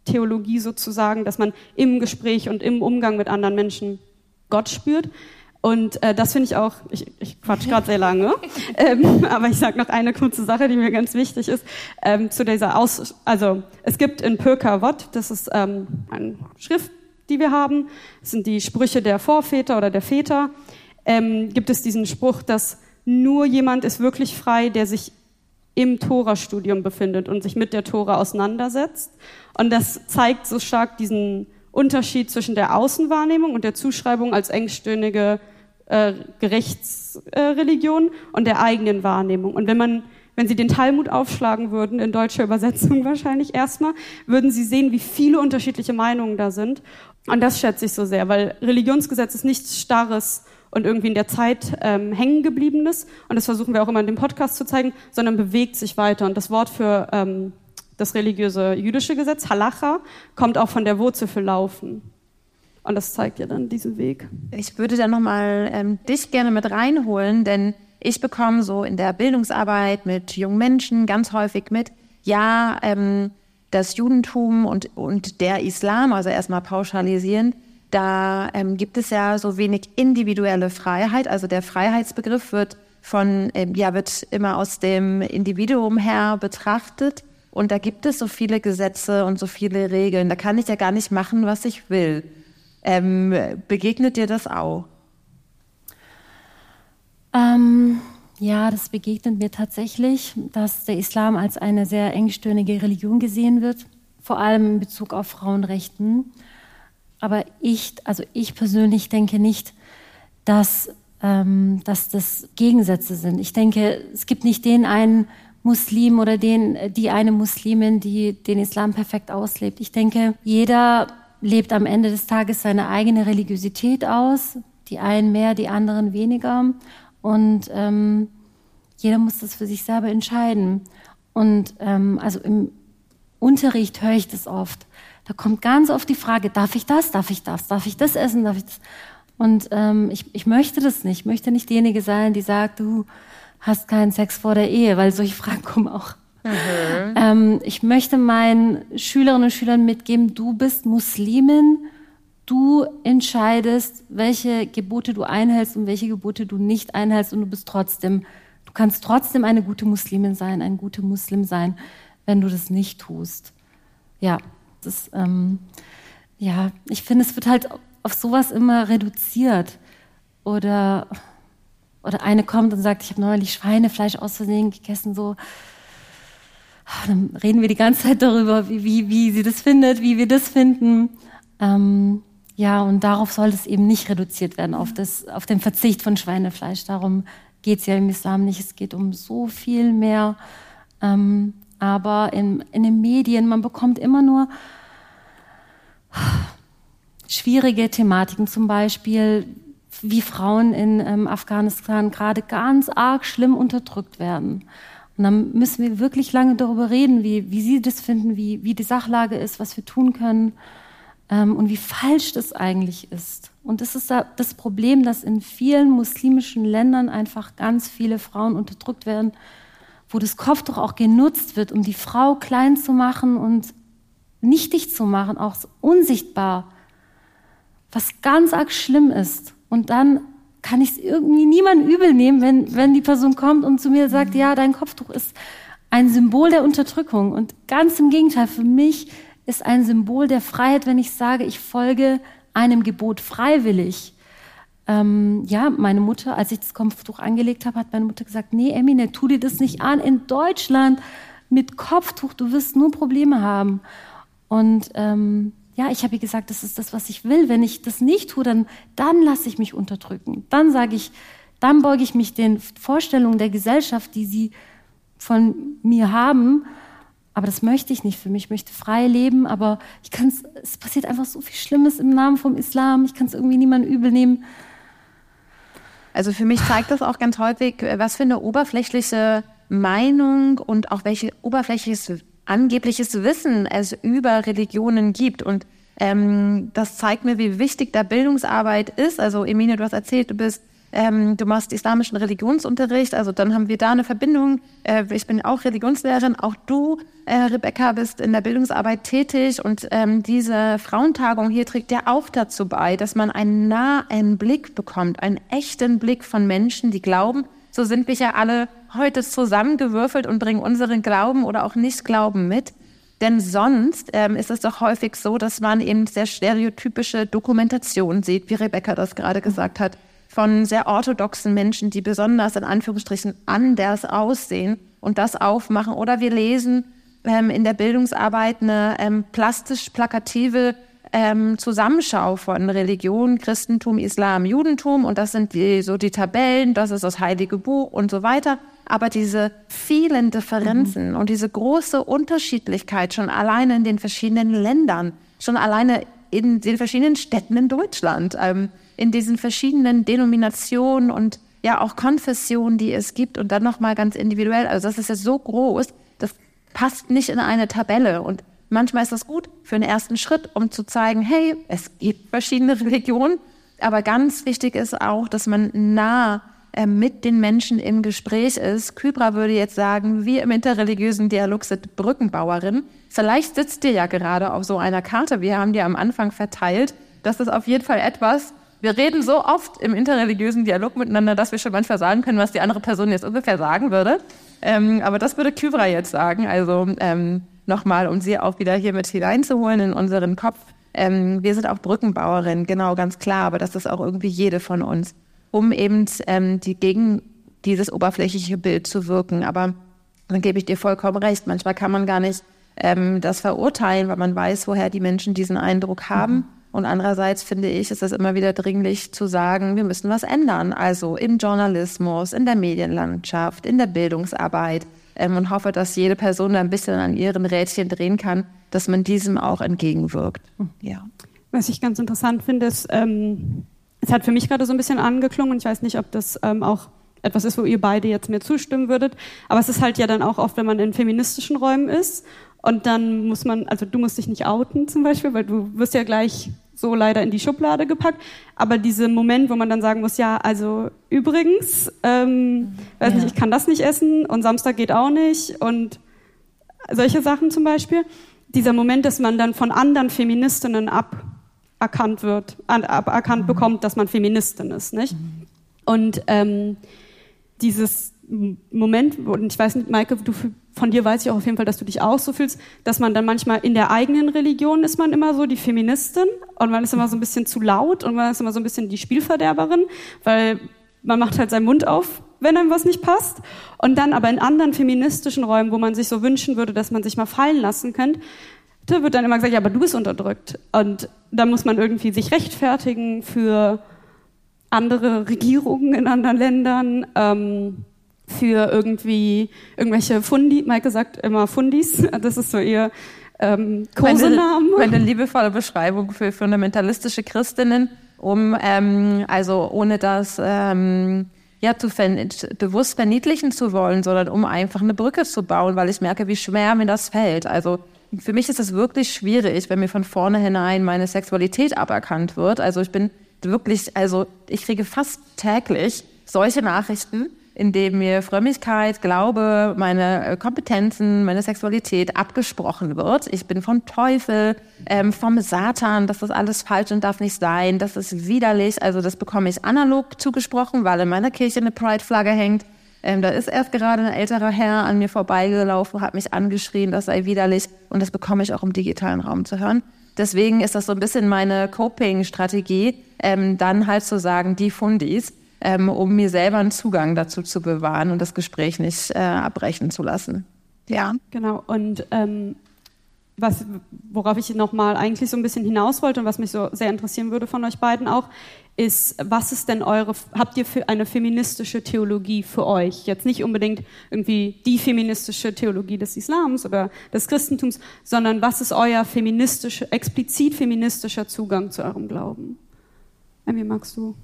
Theologie sozusagen, dass man im Gespräch und im Umgang mit anderen Menschen Gott spürt. Und äh, das finde ich auch, ich, ich quatsch gerade sehr lange, ähm, aber ich sage noch eine kurze Sache, die mir ganz wichtig ist, ähm, zu dieser Aus, also es gibt in Pirka Wot, das ist ähm, eine Schrift, die wir haben, das sind die Sprüche der Vorväter oder der Väter, ähm, gibt es diesen Spruch, dass nur jemand ist wirklich frei, der sich im Tora-Studium befindet und sich mit der Tora auseinandersetzt. Und das zeigt so stark diesen Unterschied zwischen der Außenwahrnehmung und der Zuschreibung als engstirnige äh, Gerichtsreligion äh, und der eigenen Wahrnehmung. Und wenn man wenn Sie den Talmud aufschlagen würden, in deutscher Übersetzung wahrscheinlich erstmal, würden Sie sehen, wie viele unterschiedliche Meinungen da sind. Und das schätze ich so sehr, weil Religionsgesetz ist nichts Starres und irgendwie in der Zeit ähm, hängen gebliebenes. Und das versuchen wir auch immer in dem Podcast zu zeigen, sondern bewegt sich weiter. Und das Wort für ähm, das religiöse jüdische Gesetz, Halacha, kommt auch von der Wurzel für Laufen. Und das zeigt ja dann diesen Weg. Ich würde da nochmal ähm, dich gerne mit reinholen, denn ich bekomme so in der Bildungsarbeit mit jungen Menschen ganz häufig mit, ja, ähm, das Judentum und, und der Islam, also erstmal pauschalisieren, da ähm, gibt es ja so wenig individuelle Freiheit. Also der Freiheitsbegriff wird von, ähm, ja, wird immer aus dem Individuum her betrachtet. Und da gibt es so viele Gesetze und so viele Regeln. Da kann ich ja gar nicht machen, was ich will. Ähm, begegnet dir das auch? Ähm, ja, das begegnet mir tatsächlich, dass der Islam als eine sehr engstirnige Religion gesehen wird, vor allem in Bezug auf Frauenrechten. Aber ich, also ich persönlich denke nicht, dass, ähm, dass das Gegensätze sind. Ich denke, es gibt nicht den einen Muslim oder den, die eine Muslimin, die den Islam perfekt auslebt. Ich denke, jeder lebt am Ende des Tages seine eigene Religiosität aus. Die einen mehr, die anderen weniger. Und ähm, jeder muss das für sich selber entscheiden. Und ähm, also im Unterricht höre ich das oft. Da kommt ganz oft die Frage, darf ich das, darf ich das, darf ich das essen, darf ich das? Und ähm, ich, ich möchte das nicht. Ich möchte nicht diejenige sein, die sagt, du hast keinen Sex vor der Ehe, weil solche Fragen kommen auch. Mhm. Ähm, ich möchte meinen Schülerinnen und Schülern mitgeben, du bist Muslimin, Du entscheidest, welche Gebote du einhältst und welche Gebote du nicht einhältst und du bist trotzdem, du kannst trotzdem eine gute Muslimin sein, ein guter Muslim sein, wenn du das nicht tust. Ja, das, ähm, ja, ich finde, es wird halt auf sowas immer reduziert. Oder, oder eine kommt und sagt, ich habe neulich Schweinefleisch aus Versehen gegessen, so. Dann reden wir die ganze Zeit darüber, wie, wie, wie sie das findet, wie wir das finden. Ähm, ja, und darauf soll es eben nicht reduziert werden, auf, das, auf den Verzicht von Schweinefleisch. Darum geht es ja im Islam nicht. Es geht um so viel mehr. Ähm, aber in, in den Medien, man bekommt immer nur schwierige Thematiken, zum Beispiel, wie Frauen in ähm, Afghanistan gerade ganz arg schlimm unterdrückt werden. Und dann müssen wir wirklich lange darüber reden, wie, wie Sie das finden, wie, wie die Sachlage ist, was wir tun können ähm, und wie falsch das eigentlich ist. Und das ist das Problem, dass in vielen muslimischen Ländern einfach ganz viele Frauen unterdrückt werden wo das Kopftuch auch genutzt wird, um die Frau klein zu machen und nichtig zu machen, auch unsichtbar, was ganz arg schlimm ist. Und dann kann ich es irgendwie niemand übel nehmen, wenn, wenn die Person kommt und zu mir sagt, ja, dein Kopftuch ist ein Symbol der Unterdrückung. Und ganz im Gegenteil, für mich ist ein Symbol der Freiheit, wenn ich sage, ich folge einem Gebot freiwillig. Ähm, ja, meine Mutter, als ich das Kopftuch angelegt habe, hat meine Mutter gesagt, nee, Emine, tu dir das nicht an. In Deutschland mit Kopftuch, du wirst nur Probleme haben. Und ähm, ja, ich habe ihr gesagt, das ist das, was ich will. Wenn ich das nicht tue, dann, dann lasse ich mich unterdrücken. Dann sage ich, dann beuge ich mich den Vorstellungen der Gesellschaft, die sie von mir haben. Aber das möchte ich nicht für mich. Ich möchte frei leben, aber ich kann es, passiert einfach so viel Schlimmes im Namen vom Islam. Ich kann es irgendwie niemandem übel nehmen. Also für mich zeigt das auch ganz häufig, was für eine oberflächliche Meinung und auch welche oberflächliches angebliches Wissen es über Religionen gibt. Und ähm, das zeigt mir, wie wichtig da Bildungsarbeit ist. Also Emine, du hast erzählt, du bist ähm, du machst islamischen Religionsunterricht, also dann haben wir da eine Verbindung. Äh, ich bin auch Religionslehrerin, auch du, äh, Rebecca, bist in der Bildungsarbeit tätig und ähm, diese Frauentagung hier trägt ja auch dazu bei, dass man einen nahen Blick bekommt, einen echten Blick von Menschen, die glauben, so sind wir ja alle heute zusammengewürfelt und bringen unseren Glauben oder auch Nicht-Glauben mit. Denn sonst ähm, ist es doch häufig so, dass man eben sehr stereotypische Dokumentation sieht, wie Rebecca das gerade gesagt hat von sehr orthodoxen Menschen, die besonders in Anführungsstrichen anders aussehen und das aufmachen. Oder wir lesen ähm, in der Bildungsarbeit eine ähm, plastisch-plakative ähm, Zusammenschau von Religion, Christentum, Islam, Judentum und das sind die, so die Tabellen, das ist das Heilige Buch und so weiter. Aber diese vielen Differenzen mhm. und diese große Unterschiedlichkeit schon alleine in den verschiedenen Ländern, schon alleine in den verschiedenen Städten in Deutschland, ähm, in diesen verschiedenen Denominationen und ja auch Konfessionen, die es gibt und dann nochmal ganz individuell. Also das ist ja so groß, das passt nicht in eine Tabelle und manchmal ist das gut für einen ersten Schritt, um zu zeigen, hey, es gibt verschiedene Religionen, aber ganz wichtig ist auch, dass man nah äh, mit den Menschen im Gespräch ist. Kybra würde jetzt sagen, wir im interreligiösen Dialog sind Brückenbauerin. Vielleicht sitzt ihr ja gerade auf so einer Karte, wir haben die am Anfang verteilt. Das ist auf jeden Fall etwas, wir reden so oft im interreligiösen Dialog miteinander, dass wir schon manchmal sagen können, was die andere Person jetzt ungefähr sagen würde. Ähm, aber das würde Kyvra jetzt sagen. Also ähm, nochmal, um sie auch wieder hier mit hineinzuholen in unseren Kopf. Ähm, wir sind auch Brückenbauerin, genau, ganz klar, aber das ist auch irgendwie jede von uns, um eben ähm, die gegen dieses oberflächliche Bild zu wirken. Aber dann gebe ich dir vollkommen recht. Manchmal kann man gar nicht ähm, das verurteilen, weil man weiß, woher die Menschen diesen Eindruck haben. Mhm. Und andererseits finde ich, ist es immer wieder dringlich zu sagen, wir müssen was ändern. Also im Journalismus, in der Medienlandschaft, in der Bildungsarbeit. Ähm, und hoffe, dass jede Person da ein bisschen an ihren Rädchen drehen kann, dass man diesem auch entgegenwirkt. Ja. Was ich ganz interessant finde, ist, ähm, es hat für mich gerade so ein bisschen angeklungen und ich weiß nicht, ob das ähm, auch etwas ist, wo ihr beide jetzt mir zustimmen würdet. Aber es ist halt ja dann auch oft, wenn man in feministischen Räumen ist und dann muss man, also du musst dich nicht outen zum Beispiel, weil du wirst ja gleich so leider in die Schublade gepackt. Aber dieser Moment, wo man dann sagen muss, ja, also übrigens, ähm, weiß ja. nicht, ich kann das nicht essen und Samstag geht auch nicht und solche Sachen zum Beispiel. Dieser Moment, dass man dann von anderen Feministinnen aberkannt wird, aberkannt mhm. bekommt, dass man Feministin ist, nicht? Mhm. Und ähm, dieses Moment, und ich weiß nicht, Maike, du, von dir weiß ich auch auf jeden Fall, dass du dich auch so fühlst, dass man dann manchmal in der eigenen Religion ist man immer so die Feministin und man ist immer so ein bisschen zu laut und man ist immer so ein bisschen die Spielverderberin, weil man macht halt seinen Mund auf, wenn einem was nicht passt. Und dann aber in anderen feministischen Räumen, wo man sich so wünschen würde, dass man sich mal fallen lassen könnte, da wird dann immer gesagt, ja, aber du bist unterdrückt. Und da muss man irgendwie sich rechtfertigen für andere Regierungen in anderen Ländern. Ähm, für irgendwie irgendwelche Fundi. Maike sagt immer Fundis. Das ist so ihr ähm, Kosenamen. Meine, meine liebevolle Beschreibung für fundamentalistische Christinnen, um um, also ohne das um, ja zu ver bewusst verniedlichen zu wollen, sondern um einfach eine Brücke zu bauen, weil ich merke, wie schwer mir das fällt. Also für mich ist es wirklich schwierig, wenn mir von vornherein meine Sexualität aberkannt wird. Also ich bin wirklich, also ich kriege fast täglich solche Nachrichten, in dem mir Frömmigkeit, Glaube, meine äh, Kompetenzen, meine Sexualität abgesprochen wird. Ich bin vom Teufel, ähm, vom Satan, das ist alles falsch und darf nicht sein, das ist widerlich. Also das bekomme ich analog zugesprochen, weil in meiner Kirche eine Pride-Flagge hängt. Ähm, da ist erst gerade ein älterer Herr an mir vorbeigelaufen, hat mich angeschrien, das sei widerlich. Und das bekomme ich auch im digitalen Raum zu hören. Deswegen ist das so ein bisschen meine Coping-Strategie, ähm, dann halt zu sagen, die Fundis ähm, um mir selber einen Zugang dazu zu bewahren und das Gespräch nicht äh, abbrechen zu lassen. Ja, genau. Und ähm, was, worauf ich nochmal eigentlich so ein bisschen hinaus wollte und was mich so sehr interessieren würde von euch beiden auch, ist, was ist denn eure, habt ihr eine feministische Theologie für euch? Jetzt nicht unbedingt irgendwie die feministische Theologie des Islams oder des Christentums, sondern was ist euer feministischer, explizit feministischer Zugang zu eurem Glauben? Emmy, magst du?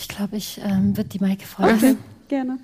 Ich glaube, ich ähm, würde die Maike fragen. Okay, gerne.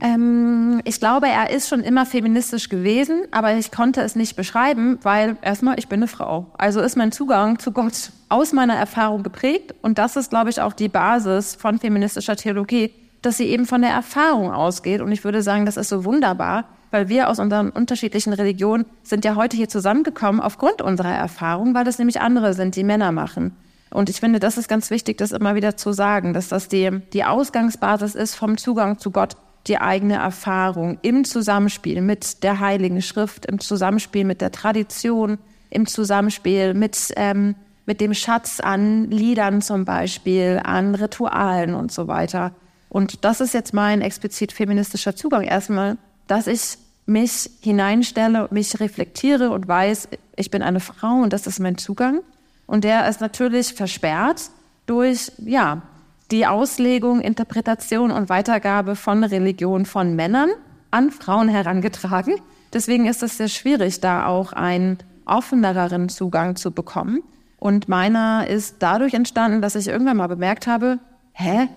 Ähm, ich glaube, er ist schon immer feministisch gewesen, aber ich konnte es nicht beschreiben, weil erstmal, ich bin eine Frau. Also ist mein Zugang zu Gott aus meiner Erfahrung geprägt. Und das ist, glaube ich, auch die Basis von feministischer Theologie, dass sie eben von der Erfahrung ausgeht. Und ich würde sagen, das ist so wunderbar, weil wir aus unseren unterschiedlichen Religionen sind ja heute hier zusammengekommen aufgrund unserer Erfahrung, weil das nämlich andere sind, die Männer machen. Und ich finde, das ist ganz wichtig, das immer wieder zu sagen, dass das die, die Ausgangsbasis ist vom Zugang zu Gott, die eigene Erfahrung im Zusammenspiel mit der Heiligen Schrift, im Zusammenspiel mit der Tradition, im Zusammenspiel mit, ähm, mit dem Schatz an Liedern zum Beispiel, an Ritualen und so weiter. Und das ist jetzt mein explizit feministischer Zugang. Erstmal, dass ich mich hineinstelle, mich reflektiere und weiß, ich bin eine Frau und das ist mein Zugang. Und der ist natürlich versperrt durch, ja, die Auslegung, Interpretation und Weitergabe von Religion von Männern an Frauen herangetragen. Deswegen ist es sehr schwierig, da auch einen offeneren Zugang zu bekommen. Und meiner ist dadurch entstanden, dass ich irgendwann mal bemerkt habe, hä?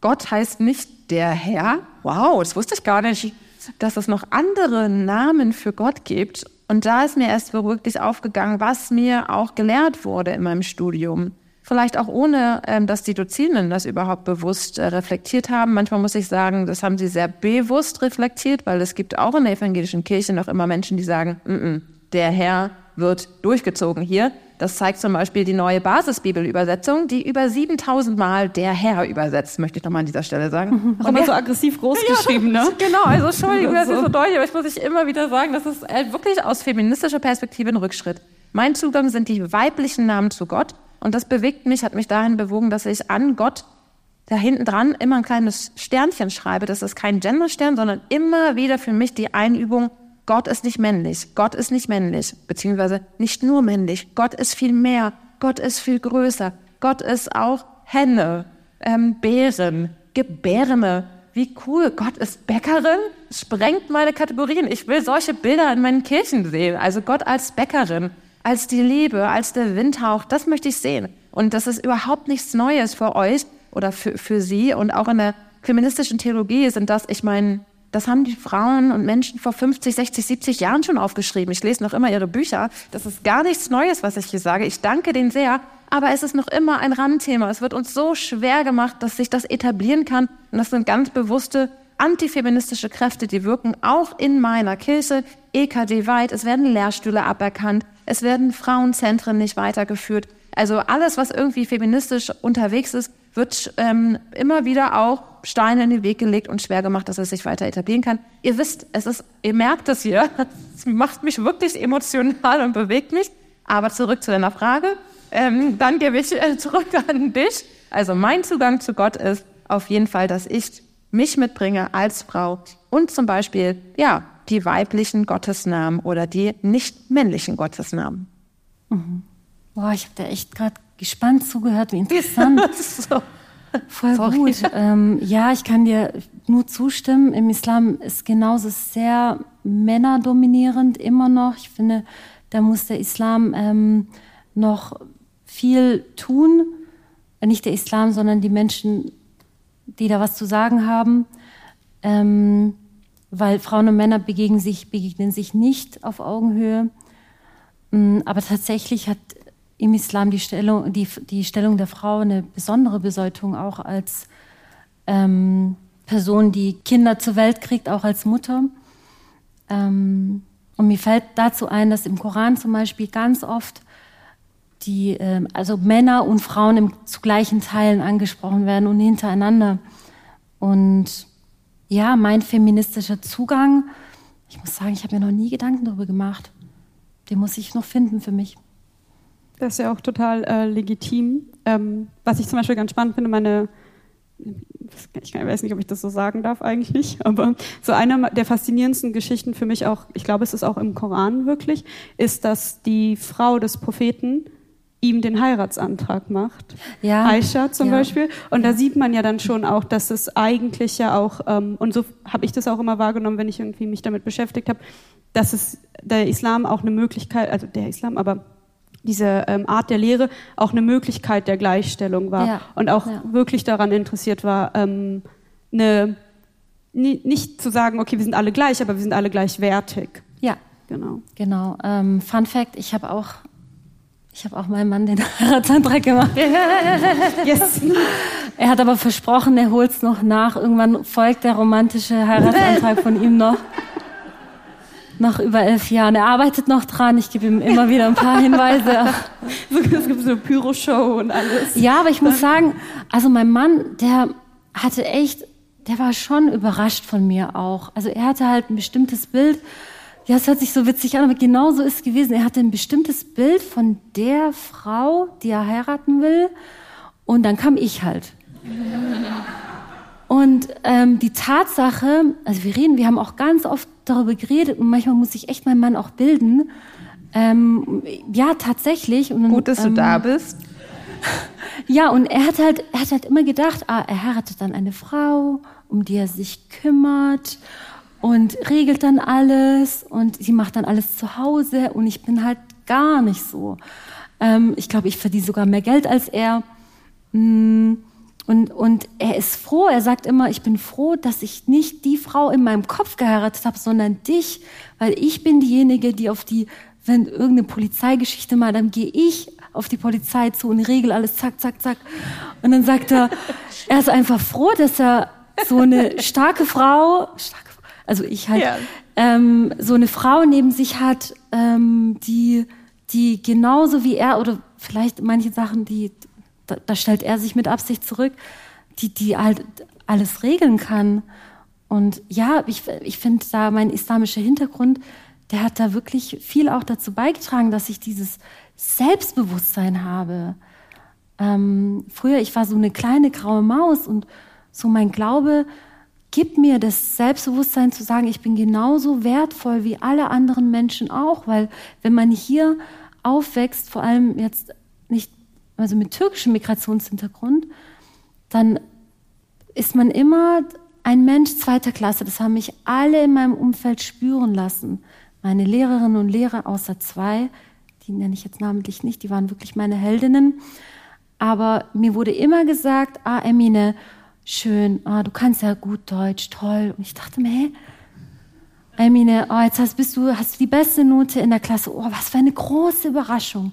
Gott heißt nicht der Herr? Wow, das wusste ich gar nicht, dass es noch andere Namen für Gott gibt. Und da ist mir erst wirklich aufgegangen, was mir auch gelehrt wurde in meinem Studium. Vielleicht auch ohne, ähm, dass die Dozierenden das überhaupt bewusst äh, reflektiert haben. Manchmal muss ich sagen, das haben sie sehr bewusst reflektiert, weil es gibt auch in der evangelischen Kirche noch immer Menschen, die sagen, mm -mm, der Herr wird durchgezogen hier. Das zeigt zum Beispiel die neue Basisbibelübersetzung, die über 7000 Mal der Herr übersetzt, möchte ich nochmal an dieser Stelle sagen. Auch immer so aggressiv groß ja, geschrieben, ne? Genau, also Entschuldigung, das ist so deutlich, aber ich muss ich immer wieder sagen, das ist äh, wirklich aus feministischer Perspektive ein Rückschritt. Mein Zugang sind die weiblichen Namen zu Gott und das bewegt mich, hat mich dahin bewogen, dass ich an Gott da hinten dran immer ein kleines Sternchen schreibe. Das ist kein Genderstern, sondern immer wieder für mich die Einübung, Gott ist nicht männlich, Gott ist nicht männlich, beziehungsweise nicht nur männlich, Gott ist viel mehr, Gott ist viel größer, Gott ist auch Henne, ähm, Bären, Gebärme. Wie cool, Gott ist Bäckerin, sprengt meine Kategorien. Ich will solche Bilder in meinen Kirchen sehen. Also Gott als Bäckerin, als die Liebe, als der Windhauch, das möchte ich sehen. Und das ist überhaupt nichts Neues für euch oder für, für sie. Und auch in der feministischen Theologie sind das, ich meine, das haben die Frauen und Menschen vor 50, 60, 70 Jahren schon aufgeschrieben. Ich lese noch immer ihre Bücher. Das ist gar nichts Neues, was ich hier sage. Ich danke denen sehr. Aber es ist noch immer ein Randthema. Es wird uns so schwer gemacht, dass sich das etablieren kann. Und das sind ganz bewusste antifeministische Kräfte, die wirken auch in meiner Kirche, EKD weit. Es werden Lehrstühle aberkannt. Es werden Frauenzentren nicht weitergeführt. Also alles, was irgendwie feministisch unterwegs ist, wird ähm, immer wieder auch Steine in den Weg gelegt und schwer gemacht, dass es sich weiter etablieren kann. Ihr wisst, es ist, ihr merkt es hier, es macht mich wirklich emotional und bewegt mich. Aber zurück zu deiner Frage. Ähm, dann gebe ich äh, zurück an dich. Also mein Zugang zu Gott ist auf jeden Fall, dass ich mich mitbringe als Frau und zum Beispiel, ja, die weiblichen Gottesnamen oder die nicht männlichen Gottesnamen. Mhm. Boah, ich habe da echt gerade gespannt zugehört, wie interessant. so. Voll Sorry. gut. Ähm, ja, ich kann dir nur zustimmen. Im Islam ist genauso sehr männerdominierend immer noch. Ich finde, da muss der Islam ähm, noch viel tun. Nicht der Islam, sondern die Menschen, die da was zu sagen haben. Ähm, weil Frauen und Männer begegnen sich, begegnen sich nicht auf Augenhöhe. Mm, aber tatsächlich hat im Islam die Stellung, die, die Stellung der Frau eine besondere Bedeutung auch als, ähm, Person, die Kinder zur Welt kriegt, auch als Mutter. Ähm, und mir fällt dazu ein, dass im Koran zum Beispiel ganz oft die, ähm, also Männer und Frauen im, zu gleichen Teilen angesprochen werden und hintereinander. Und ja, mein feministischer Zugang, ich muss sagen, ich habe mir noch nie Gedanken darüber gemacht. Den muss ich noch finden für mich. Das ist ja auch total äh, legitim. Ähm, was ich zum Beispiel ganz spannend finde, meine, ich weiß nicht, ob ich das so sagen darf eigentlich, aber so eine der faszinierendsten Geschichten für mich auch, ich glaube, es ist auch im Koran wirklich, ist, dass die Frau des Propheten ihm den Heiratsantrag macht. Ja. Aisha zum ja. Beispiel. Und da sieht man ja dann schon auch, dass es eigentlich ja auch, ähm, und so habe ich das auch immer wahrgenommen, wenn ich irgendwie mich damit beschäftigt habe, dass es der Islam auch eine Möglichkeit, also der Islam, aber diese ähm, Art der Lehre auch eine Möglichkeit der Gleichstellung war ja. und auch ja. wirklich daran interessiert war, ähm, eine, nicht zu sagen, okay, wir sind alle gleich, aber wir sind alle gleichwertig. Ja, genau. Genau. Ähm, Fun Fact: Ich habe auch ich habe auch meinem Mann den Heiratsantrag gemacht. yes. Er hat aber versprochen, er holt es noch nach. Irgendwann folgt der romantische Heiratsantrag von ihm noch. Nach über elf Jahren. Er arbeitet noch dran. Ich gebe ihm immer wieder ein paar Hinweise. es gibt so eine Pyroshow und alles. Ja, aber ich muss sagen, also mein Mann, der hatte echt, der war schon überrascht von mir auch. Also er hatte halt ein bestimmtes Bild ja, es hört sich so witzig an, aber genau so ist es gewesen. Er hatte ein bestimmtes Bild von der Frau, die er heiraten will. Und dann kam ich halt. Und ähm, die Tatsache, also wir reden, wir haben auch ganz oft darüber geredet und manchmal muss ich echt meinen Mann auch bilden. Ähm, ja, tatsächlich. Und, Gut, dass ähm, du da bist. Ja, und er hat halt, er hat halt immer gedacht, ah, er heiratet dann eine Frau, um die er sich kümmert und regelt dann alles und sie macht dann alles zu Hause und ich bin halt gar nicht so. Ähm, ich glaube, ich verdiene sogar mehr Geld als er. Mm, und, und er ist froh, er sagt immer, ich bin froh, dass ich nicht die Frau in meinem Kopf geheiratet habe, sondern dich, weil ich bin diejenige, die auf die, wenn irgendeine Polizeigeschichte mal, dann gehe ich auf die Polizei zu und regel alles zack, zack, zack. Und dann sagt er, er ist einfach froh, dass er so eine starke Frau, starke also ich halt, ja. ähm, so eine Frau neben sich hat, ähm, die, die genauso wie er oder vielleicht manche Sachen, die, da, da stellt er sich mit Absicht zurück, die, die halt alles regeln kann. Und ja, ich, ich finde da mein islamischer Hintergrund, der hat da wirklich viel auch dazu beigetragen, dass ich dieses Selbstbewusstsein habe. Ähm, früher, ich war so eine kleine graue Maus und so mein Glaube, gibt mir das Selbstbewusstsein zu sagen, ich bin genauso wertvoll wie alle anderen Menschen auch, weil wenn man hier aufwächst, vor allem jetzt nicht, also mit türkischem Migrationshintergrund, dann ist man immer ein Mensch zweiter Klasse. Das haben mich alle in meinem Umfeld spüren lassen. Meine Lehrerinnen und Lehrer außer zwei, die nenne ich jetzt namentlich nicht, die waren wirklich meine Heldinnen. Aber mir wurde immer gesagt, ah, Emine, schön, ah, du kannst ja gut Deutsch, toll. Und ich dachte mir, hey, Emine, oh, jetzt hast, bist du, hast du die beste Note in der Klasse. Oh, was für eine große Überraschung.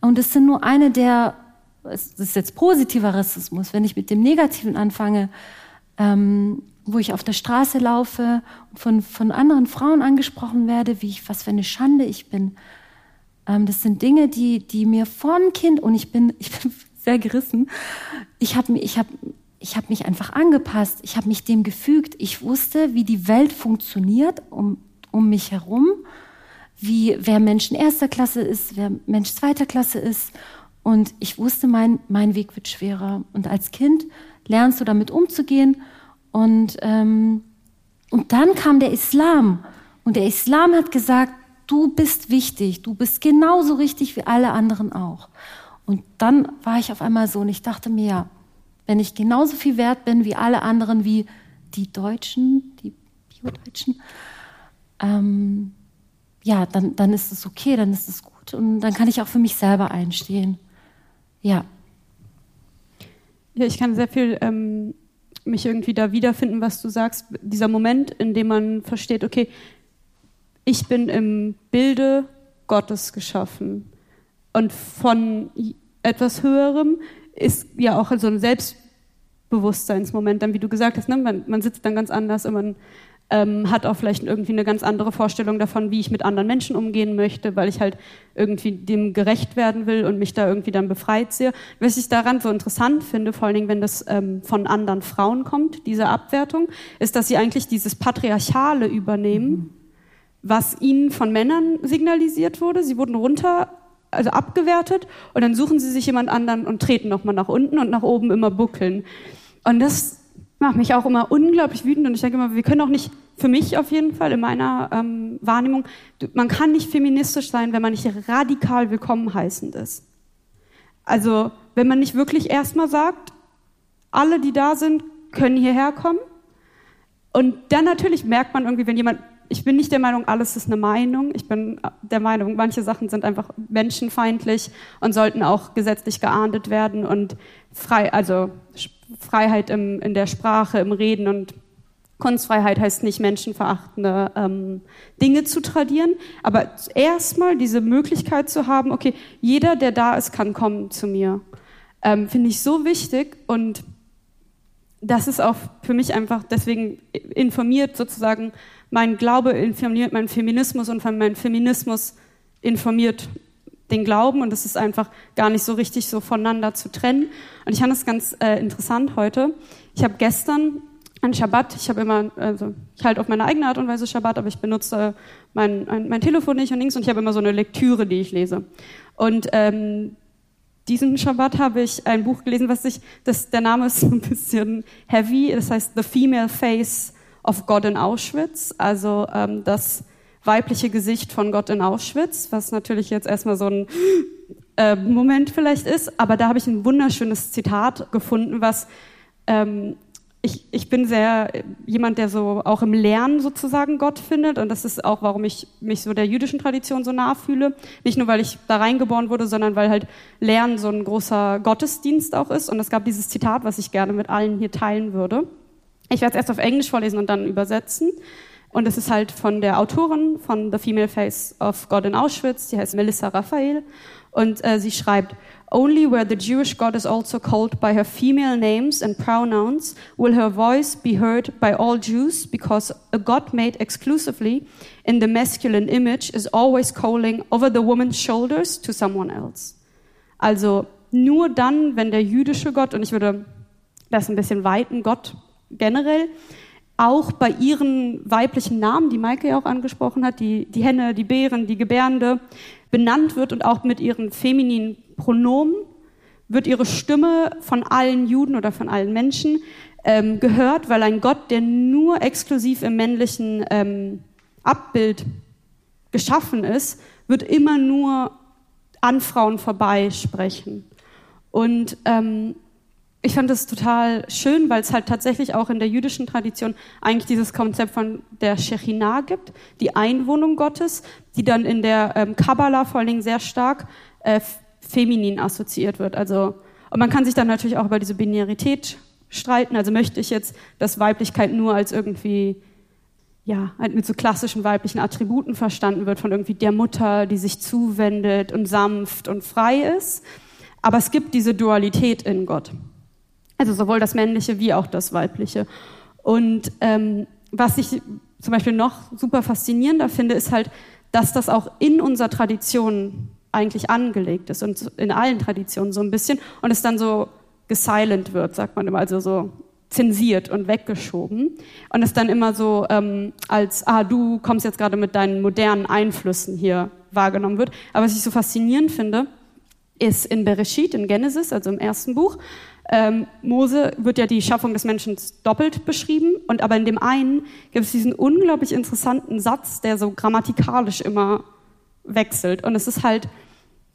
Und das sind nur eine der, das ist jetzt positiver Rassismus, wenn ich mit dem Negativen anfange, ähm, wo ich auf der Straße laufe und von, von anderen Frauen angesprochen werde, wie ich, was für eine Schande ich bin. Ähm, das sind Dinge, die, die mir von Kind, und ich bin, ich bin sehr gerissen, ich habe ich hab ich habe mich einfach angepasst, ich habe mich dem gefügt. Ich wusste, wie die Welt funktioniert um, um mich herum, wie wer Mensch in erster Klasse ist, wer Mensch zweiter Klasse ist. Und ich wusste, mein, mein Weg wird schwerer. Und als Kind lernst du damit umzugehen. Und, ähm, und dann kam der Islam. Und der Islam hat gesagt, du bist wichtig, du bist genauso richtig wie alle anderen auch. Und dann war ich auf einmal so und ich dachte mir, ja, wenn ich genauso viel wert bin wie alle anderen, wie die Deutschen, die Bio-Deutschen, ähm, ja, dann, dann ist es okay, dann ist es gut und dann kann ich auch für mich selber einstehen. Ja. Ja, ich kann sehr viel ähm, mich irgendwie da wiederfinden, was du sagst. Dieser Moment, in dem man versteht, okay, ich bin im Bilde Gottes geschaffen und von etwas Höherem ist ja auch so ein Selbst, Bewusstseinsmoment, dann wie du gesagt hast, ne? man, man sitzt dann ganz anders und man ähm, hat auch vielleicht irgendwie eine ganz andere Vorstellung davon, wie ich mit anderen Menschen umgehen möchte, weil ich halt irgendwie dem gerecht werden will und mich da irgendwie dann befreit sehe. Was ich daran so interessant finde, vor allen Dingen, wenn das ähm, von anderen Frauen kommt, diese Abwertung, ist, dass sie eigentlich dieses Patriarchale übernehmen, mhm. was ihnen von Männern signalisiert wurde. Sie wurden runter also abgewertet und dann suchen sie sich jemand anderen und treten nochmal nach unten und nach oben immer buckeln. Und das macht mich auch immer unglaublich wütend und ich denke immer, wir können auch nicht, für mich auf jeden Fall, in meiner ähm, Wahrnehmung, man kann nicht feministisch sein, wenn man nicht radikal willkommen heißend ist. Also, wenn man nicht wirklich erstmal sagt, alle, die da sind, können hierher kommen. Und dann natürlich merkt man irgendwie, wenn jemand, ich bin nicht der Meinung, alles ist eine Meinung. Ich bin der Meinung, manche Sachen sind einfach menschenfeindlich und sollten auch gesetzlich geahndet werden und frei, also Freiheit im, in der Sprache, im Reden. Und Kunstfreiheit heißt nicht menschenverachtende ähm, Dinge zu tradieren, aber erstmal diese Möglichkeit zu haben, okay, jeder, der da ist, kann kommen zu mir, ähm, finde ich so wichtig. Und das ist auch für mich einfach, deswegen informiert sozusagen mein Glaube, informiert mein Feminismus und meinem Feminismus informiert den Glauben und es ist einfach gar nicht so richtig so voneinander zu trennen. Und ich fand es ganz äh, interessant heute. Ich habe gestern an Schabbat, ich habe immer, also ich halte auf meine eigene Art und Weise Schabbat, aber ich benutze mein, mein, mein Telefon nicht und links und ich habe immer so eine Lektüre, die ich lese. Und ähm, diesen Schabbat habe ich ein Buch gelesen, was ich, das, der Name ist so ein bisschen heavy, das heißt The Female Face of God in Auschwitz, also ähm, das weibliche Gesicht von Gott in Auschwitz, was natürlich jetzt erstmal so ein äh, Moment vielleicht ist, aber da habe ich ein wunderschönes Zitat gefunden, was ähm, ich, ich bin sehr jemand, der so auch im Lernen sozusagen Gott findet und das ist auch, warum ich mich so der jüdischen Tradition so nah fühle. Nicht nur, weil ich da reingeboren wurde, sondern weil halt Lernen so ein großer Gottesdienst auch ist und es gab dieses Zitat, was ich gerne mit allen hier teilen würde. Ich werde es erst auf Englisch vorlesen und dann übersetzen. Und es ist halt von der Autorin von The Female Face of God in Auschwitz, die heißt Melissa Raphael. Und äh, sie schreibt, Only where the Jewish God is also called by her female names and pronouns will her voice be heard by all Jews, because a God made exclusively in the masculine image is always calling over the woman's shoulders to someone else. Also nur dann, wenn der jüdische Gott, und ich würde das ein bisschen weiten, Gott generell, auch bei ihren weiblichen Namen, die Maike ja auch angesprochen hat, die, die Henne, die Bären, die Gebärende, benannt wird und auch mit ihren femininen Pronomen wird ihre Stimme von allen Juden oder von allen Menschen ähm, gehört, weil ein Gott, der nur exklusiv im männlichen ähm, Abbild geschaffen ist, wird immer nur an Frauen vorbeisprechen. Und ähm, ich fand das total schön, weil es halt tatsächlich auch in der jüdischen Tradition eigentlich dieses Konzept von der Shechinah gibt, die Einwohnung Gottes, die dann in der ähm, Kabbalah vor allen Dingen sehr stark äh, feminin assoziiert wird. Also und man kann sich dann natürlich auch über diese Binarität streiten. Also möchte ich jetzt, dass Weiblichkeit nur als irgendwie ja, halt mit so klassischen weiblichen Attributen verstanden wird, von irgendwie der Mutter, die sich zuwendet und sanft und frei ist. Aber es gibt diese Dualität in Gott. Also sowohl das männliche wie auch das weibliche. Und ähm, was ich zum Beispiel noch super faszinierender finde, ist halt, dass das auch in unserer Tradition eigentlich angelegt ist und in allen Traditionen so ein bisschen und es dann so gesilent wird, sagt man immer, also so zensiert und weggeschoben und es dann immer so ähm, als, ah, du kommst jetzt gerade mit deinen modernen Einflüssen hier wahrgenommen wird. Aber was ich so faszinierend finde, ist in Bereshit, in Genesis, also im ersten Buch, ähm, Mose wird ja die Schaffung des Menschen doppelt beschrieben und aber in dem einen gibt es diesen unglaublich interessanten Satz, der so grammatikalisch immer wechselt und es ist halt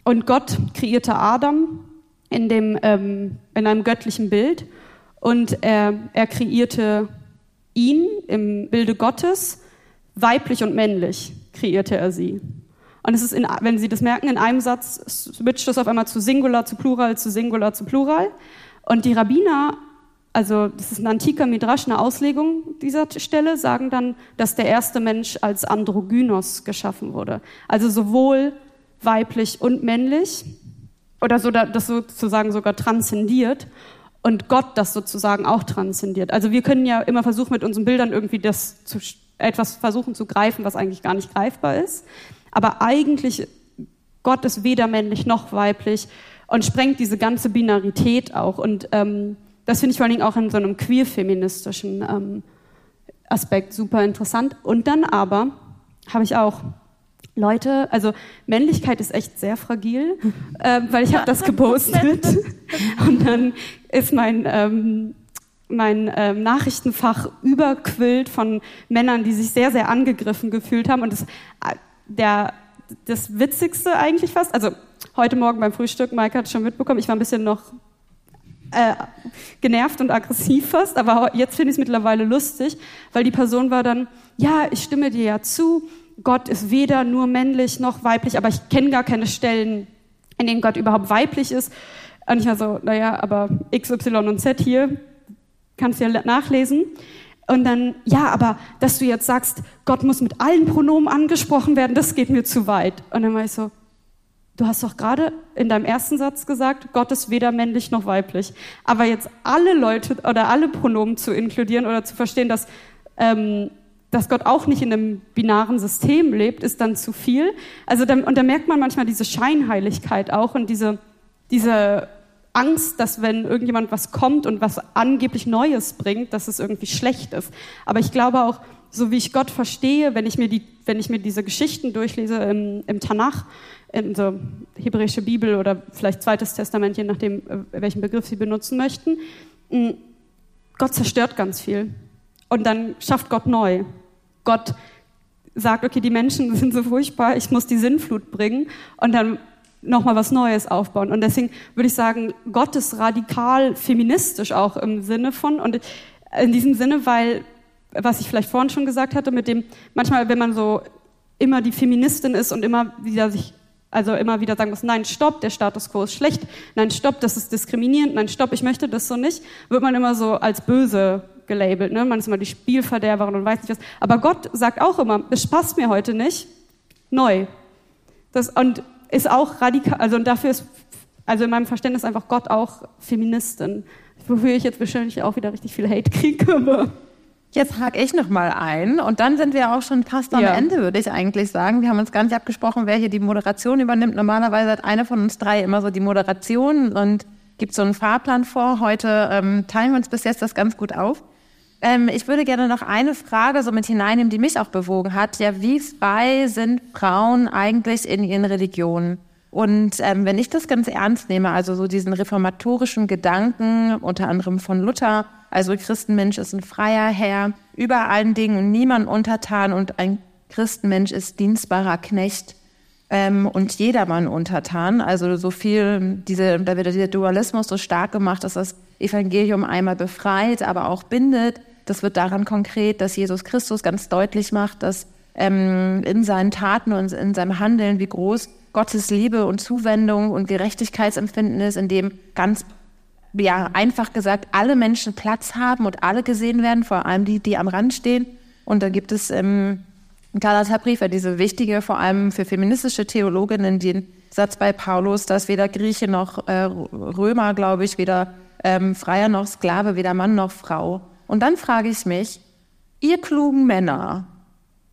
und Gott kreierte Adam in dem ähm, in einem göttlichen Bild und er, er kreierte ihn im Bilde Gottes weiblich und männlich kreierte er sie. Und es ist, in, wenn Sie das merken, in einem Satz switcht das auf einmal zu Singular, zu Plural, zu Singular, zu Plural. Und die Rabbiner, also das ist ein antiker Midrash, eine Auslegung dieser Stelle, sagen dann, dass der erste Mensch als Androgynos geschaffen wurde. Also sowohl weiblich und männlich oder so, das sozusagen sogar transzendiert. und Gott das sozusagen auch transzendiert. Also wir können ja immer versuchen, mit unseren Bildern irgendwie das zu, etwas versuchen zu greifen, was eigentlich gar nicht greifbar ist. Aber eigentlich, Gott ist weder männlich noch weiblich und sprengt diese ganze Binarität auch. Und ähm, das finde ich vor allen Dingen auch in so einem queer-feministischen ähm, Aspekt super interessant. Und dann aber habe ich auch Leute, also Männlichkeit ist echt sehr fragil, äh, weil ich habe das gepostet und dann ist mein ähm, mein ähm, Nachrichtenfach überquillt von Männern, die sich sehr sehr angegriffen gefühlt haben und das äh, der das Witzigste eigentlich fast, also heute Morgen beim Frühstück, Mike hat schon mitbekommen, ich war ein bisschen noch äh, genervt und aggressiv fast, aber jetzt finde ich es mittlerweile lustig, weil die Person war dann, ja, ich stimme dir ja zu, Gott ist weder nur männlich noch weiblich, aber ich kenne gar keine Stellen, in denen Gott überhaupt weiblich ist. Und ich war so, naja, aber X, Y und Z hier, kannst du ja nachlesen. Und dann, ja, aber dass du jetzt sagst, Gott muss mit allen Pronomen angesprochen werden, das geht mir zu weit. Und dann war ich so, du hast doch gerade in deinem ersten Satz gesagt, Gott ist weder männlich noch weiblich. Aber jetzt alle Leute oder alle Pronomen zu inkludieren oder zu verstehen, dass ähm, dass Gott auch nicht in einem binaren System lebt, ist dann zu viel. Also dann, und da merkt man manchmal diese Scheinheiligkeit auch und diese, diese Angst, dass wenn irgendjemand was kommt und was angeblich Neues bringt, dass es irgendwie schlecht ist. Aber ich glaube auch, so wie ich Gott verstehe, wenn ich mir, die, wenn ich mir diese Geschichten durchlese im, im Tanach, in so hebräische Bibel oder vielleicht zweites Testament, je nachdem, äh, welchen Begriff Sie benutzen möchten, Gott zerstört ganz viel. Und dann schafft Gott neu. Gott sagt, okay, die Menschen sind so furchtbar, ich muss die Sinnflut bringen und dann nochmal was Neues aufbauen. Und deswegen würde ich sagen, Gott ist radikal feministisch auch im Sinne von, und in diesem Sinne, weil, was ich vielleicht vorhin schon gesagt hatte, mit dem, manchmal, wenn man so immer die Feministin ist und immer wieder sich, also immer wieder sagen muss, nein, stopp, der Status quo ist schlecht, nein, stopp, das ist diskriminierend, nein, stopp, ich möchte das so nicht, wird man immer so als böse gelabelt. Ne? Man ist immer die Spielverderberin und weiß nicht was. Aber Gott sagt auch immer, es passt mir heute nicht, neu. Das, und ist auch radikal, also und dafür ist, also in meinem Verständnis einfach Gott auch Feministin. Wofür ich jetzt wahrscheinlich auch wieder richtig viel Hate kriege. Jetzt hake ich noch mal ein und dann sind wir auch schon fast am ja. Ende, würde ich eigentlich sagen. Wir haben uns gar nicht abgesprochen, wer hier die Moderation übernimmt. Normalerweise hat einer von uns drei immer so die Moderation und gibt so einen Fahrplan vor. Heute ähm, teilen wir uns bis jetzt das ganz gut auf. Ähm, ich würde gerne noch eine Frage so mit hineinnehmen, die mich auch bewogen hat. Ja, wie frei sind Frauen eigentlich in ihren Religionen? Und ähm, wenn ich das ganz ernst nehme, also so diesen reformatorischen Gedanken, unter anderem von Luther, also Christenmensch ist ein freier Herr, über allen Dingen niemand untertan und ein Christenmensch ist dienstbarer Knecht ähm, und jedermann untertan. Also so viel, diese, da wird dieser Dualismus so stark gemacht, dass das Evangelium einmal befreit, aber auch bindet. Das wird daran konkret, dass Jesus Christus ganz deutlich macht, dass ähm, in seinen Taten und in seinem Handeln, wie groß Gottes Liebe und Zuwendung und Gerechtigkeitsempfinden ist, in dem ganz ja, einfach gesagt alle Menschen Platz haben und alle gesehen werden, vor allem die, die am Rand stehen. Und da gibt es im Galaterbrief ja diese wichtige, vor allem für feministische Theologinnen, den Satz bei Paulus, dass weder Grieche noch äh, Römer, glaube ich, weder ähm, Freier noch Sklave, weder Mann noch Frau und dann frage ich mich, ihr klugen Männer,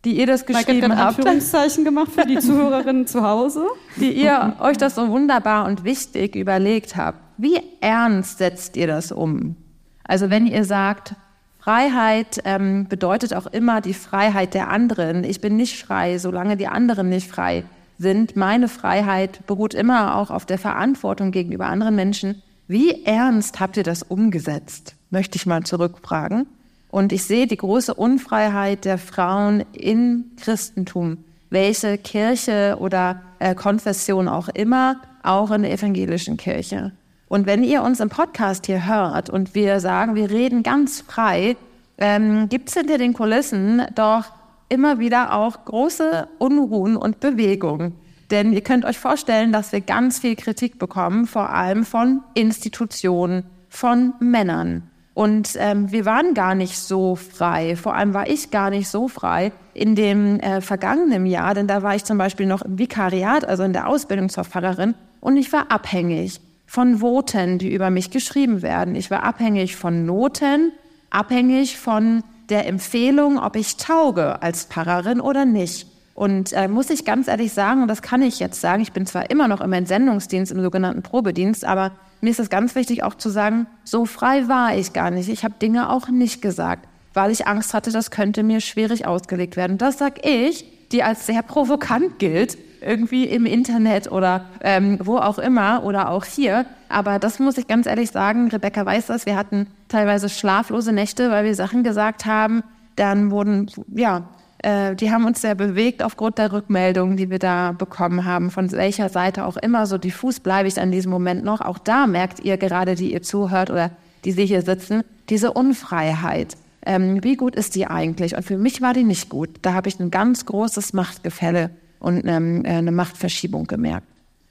die ihr das geschrieben habt, Anführungszeichen gemacht für die Zuhörerinnen zu Hause, die ihr euch das so wunderbar und wichtig überlegt habt, wie ernst setzt ihr das um? Also wenn ihr sagt, Freiheit ähm, bedeutet auch immer die Freiheit der anderen. Ich bin nicht frei, solange die anderen nicht frei sind. Meine Freiheit beruht immer auch auf der Verantwortung gegenüber anderen Menschen. Wie ernst habt ihr das umgesetzt? möchte ich mal zurückfragen. Und ich sehe die große Unfreiheit der Frauen im Christentum, welche Kirche oder äh, Konfession auch immer, auch in der evangelischen Kirche. Und wenn ihr uns im Podcast hier hört und wir sagen, wir reden ganz frei, ähm, gibt es hinter den Kulissen doch immer wieder auch große Unruhen und Bewegungen. Denn ihr könnt euch vorstellen, dass wir ganz viel Kritik bekommen, vor allem von Institutionen, von Männern. Und ähm, wir waren gar nicht so frei. Vor allem war ich gar nicht so frei in dem äh, vergangenen Jahr, denn da war ich zum Beispiel noch im Vikariat, also in der Ausbildung zur Pfarrerin, und ich war abhängig von Voten, die über mich geschrieben werden. Ich war abhängig von Noten, abhängig von der Empfehlung, ob ich tauge als Pfarrerin oder nicht. Und äh, muss ich ganz ehrlich sagen, und das kann ich jetzt sagen, ich bin zwar immer noch im Entsendungsdienst, im sogenannten Probedienst, aber mir ist es ganz wichtig auch zu sagen, so frei war ich gar nicht. Ich habe Dinge auch nicht gesagt, weil ich Angst hatte, das könnte mir schwierig ausgelegt werden. Das sag ich, die als sehr provokant gilt, irgendwie im Internet oder ähm, wo auch immer oder auch hier. Aber das muss ich ganz ehrlich sagen, Rebecca weiß das, wir hatten teilweise schlaflose Nächte, weil wir Sachen gesagt haben. Dann wurden, ja, äh, die haben uns sehr bewegt aufgrund der Rückmeldungen, die wir da bekommen haben, von welcher Seite auch immer. So diffus bleibe ich an diesem Moment noch. Auch da merkt ihr gerade, die ihr zuhört oder die Sie hier sitzen, diese Unfreiheit. Ähm, wie gut ist die eigentlich? Und für mich war die nicht gut. Da habe ich ein ganz großes Machtgefälle und ähm, äh, eine Machtverschiebung gemerkt.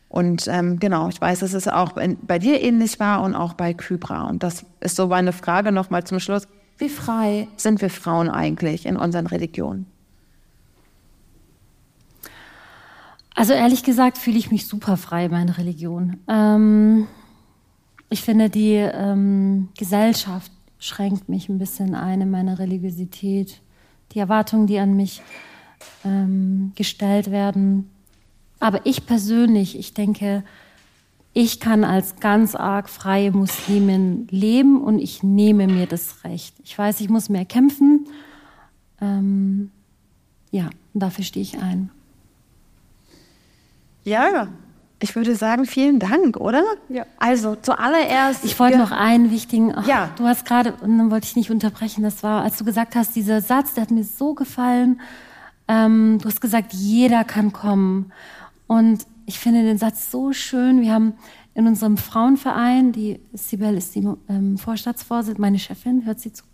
Und ähm, genau, ich weiß, dass es auch bei dir ähnlich war und auch bei Kybra. Und das ist so meine Frage nochmal zum Schluss. Wie frei sind wir Frauen eigentlich in unseren Religionen? Also ehrlich gesagt fühle ich mich super frei in meiner Religion. Ähm, ich finde, die ähm, Gesellschaft schränkt mich ein bisschen ein in meiner Religiosität. Die Erwartungen, die an mich ähm, gestellt werden. Aber ich persönlich, ich denke, ich kann als ganz arg freie Muslimin leben und ich nehme mir das Recht. Ich weiß, ich muss mehr kämpfen. Ähm, ja, dafür stehe ich ein. Ja, ich würde sagen, vielen Dank, oder? Ja. Also zuallererst. Ich wollte noch einen wichtigen. Ach, ja. Du hast gerade, und dann wollte ich nicht unterbrechen, das war, als du gesagt hast, dieser Satz, der hat mir so gefallen. Ähm, du hast gesagt, jeder kann kommen. Und ich finde den Satz so schön. Wir haben in unserem Frauenverein, die Sibel ist die ähm, Vorstandsvorsitzende, meine Chefin, hört sie zu.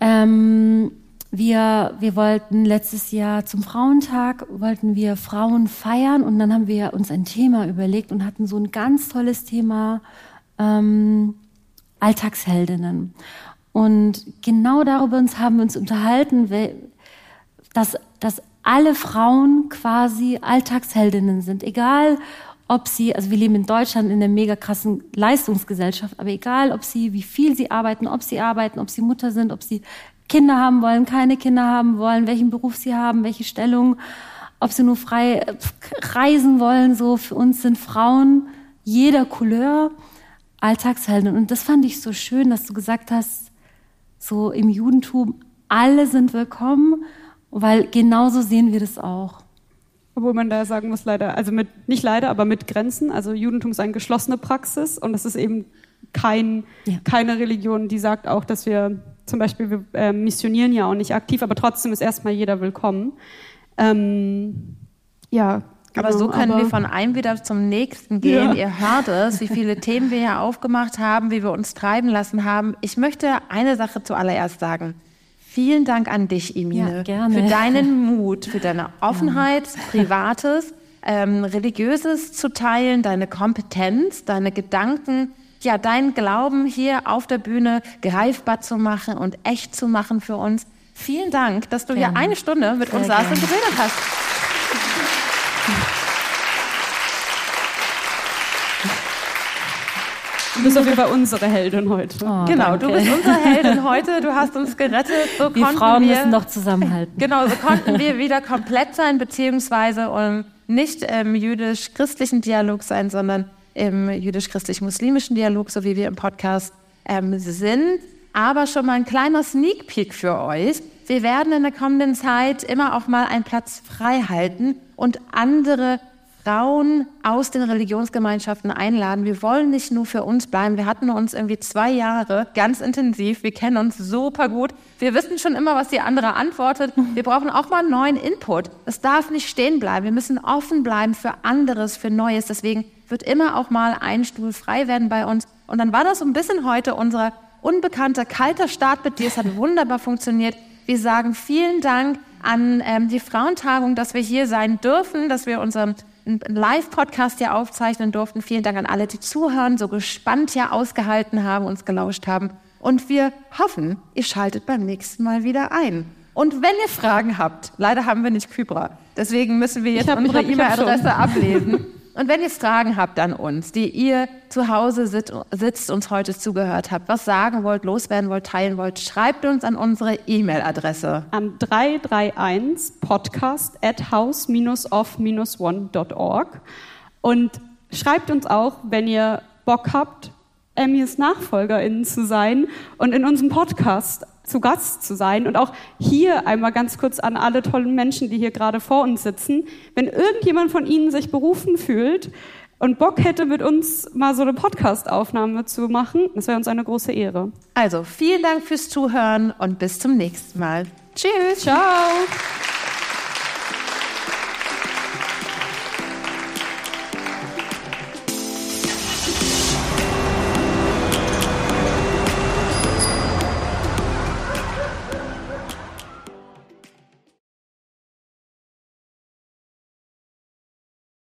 Ähm, wir, wir wollten letztes Jahr zum Frauentag, wollten wir Frauen feiern und dann haben wir uns ein Thema überlegt und hatten so ein ganz tolles Thema ähm, Alltagsheldinnen. Und genau darüber uns haben wir uns unterhalten, dass, dass alle Frauen quasi Alltagsheldinnen sind, egal ob sie, also wir leben in Deutschland in einer mega krassen Leistungsgesellschaft, aber egal, ob sie, wie viel sie arbeiten, ob sie arbeiten, ob sie Mutter sind, ob sie Kinder haben wollen, keine Kinder haben wollen, welchen Beruf sie haben, welche Stellung, ob sie nur frei reisen wollen. So für uns sind Frauen jeder Couleur Alltagshelden. Und das fand ich so schön, dass du gesagt hast, so im Judentum, alle sind willkommen, weil genauso sehen wir das auch. Obwohl man da sagen muss, leider, also mit, nicht leider, aber mit Grenzen. Also Judentum ist eine geschlossene Praxis und es ist eben kein, ja. keine Religion, die sagt auch, dass wir zum Beispiel, wir äh, missionieren ja auch nicht aktiv, aber trotzdem ist erstmal jeder willkommen. Ähm, ja, Genau, aber so können aber wir von einem wieder zum nächsten gehen. Ja. Ihr hört es, wie viele Themen wir hier aufgemacht haben, wie wir uns treiben lassen haben. Ich möchte eine Sache zuallererst sagen. Vielen Dank an dich, Emine, ja, für deinen Mut, für deine Offenheit, ja. Privates, ähm, Religiöses zu teilen, deine Kompetenz, deine Gedanken ja, deinen Glauben hier auf der Bühne greifbar zu machen und echt zu machen für uns. Vielen Dank, dass du gerne. hier eine Stunde mit Sehr uns saßt und geredet hast. Du bist auf jeden Fall unsere Heldin heute. Oh, genau, danke. du bist unsere Heldin heute. Du hast uns gerettet. So wir Frauen wir, müssen noch zusammenhalten. Genau, so konnten wir wieder komplett sein, beziehungsweise um, nicht im jüdisch-christlichen Dialog sein, sondern im jüdisch-christlich-muslimischen Dialog, so wie wir im Podcast ähm, sind. Aber schon mal ein kleiner Sneak Peek für euch. Wir werden in der kommenden Zeit immer auch mal einen Platz frei halten und andere Frauen aus den Religionsgemeinschaften einladen. Wir wollen nicht nur für uns bleiben. Wir hatten uns irgendwie zwei Jahre ganz intensiv. Wir kennen uns super gut. Wir wissen schon immer, was die andere antwortet. Wir brauchen auch mal neuen Input. Es darf nicht stehen bleiben. Wir müssen offen bleiben für anderes, für Neues. Deswegen wird immer auch mal ein Stuhl frei werden bei uns. Und dann war das so ein bisschen heute unser unbekannter kalter Start mit dir. Es hat wunderbar funktioniert. Wir sagen vielen Dank an ähm, die Frauentagung, dass wir hier sein dürfen, dass wir unseren Live-Podcast hier aufzeichnen durften. Vielen Dank an alle, die zuhören, so gespannt hier ausgehalten haben, uns gelauscht haben. Und wir hoffen, ihr schaltet beim nächsten Mal wieder ein. Und wenn ihr Fragen habt, leider haben wir nicht Kybra, deswegen müssen wir jetzt unsere E-Mail-Adresse ablesen. Und wenn ihr Fragen habt an uns, die ihr zu Hause sit sitzt, uns heute zugehört habt, was sagen wollt, loswerden wollt, teilen wollt, schreibt uns an unsere E-Mail-Adresse. An 331 podcast at house-off-one.org. Und schreibt uns auch, wenn ihr Bock habt, Emmys NachfolgerInnen zu sein und in unserem Podcast zu Gast zu sein und auch hier einmal ganz kurz an alle tollen Menschen, die hier gerade vor uns sitzen. Wenn irgendjemand von Ihnen sich berufen fühlt und Bock hätte, mit uns mal so eine Podcast-Aufnahme zu machen, das wäre uns eine große Ehre. Also vielen Dank fürs Zuhören und bis zum nächsten Mal. Tschüss. Ciao.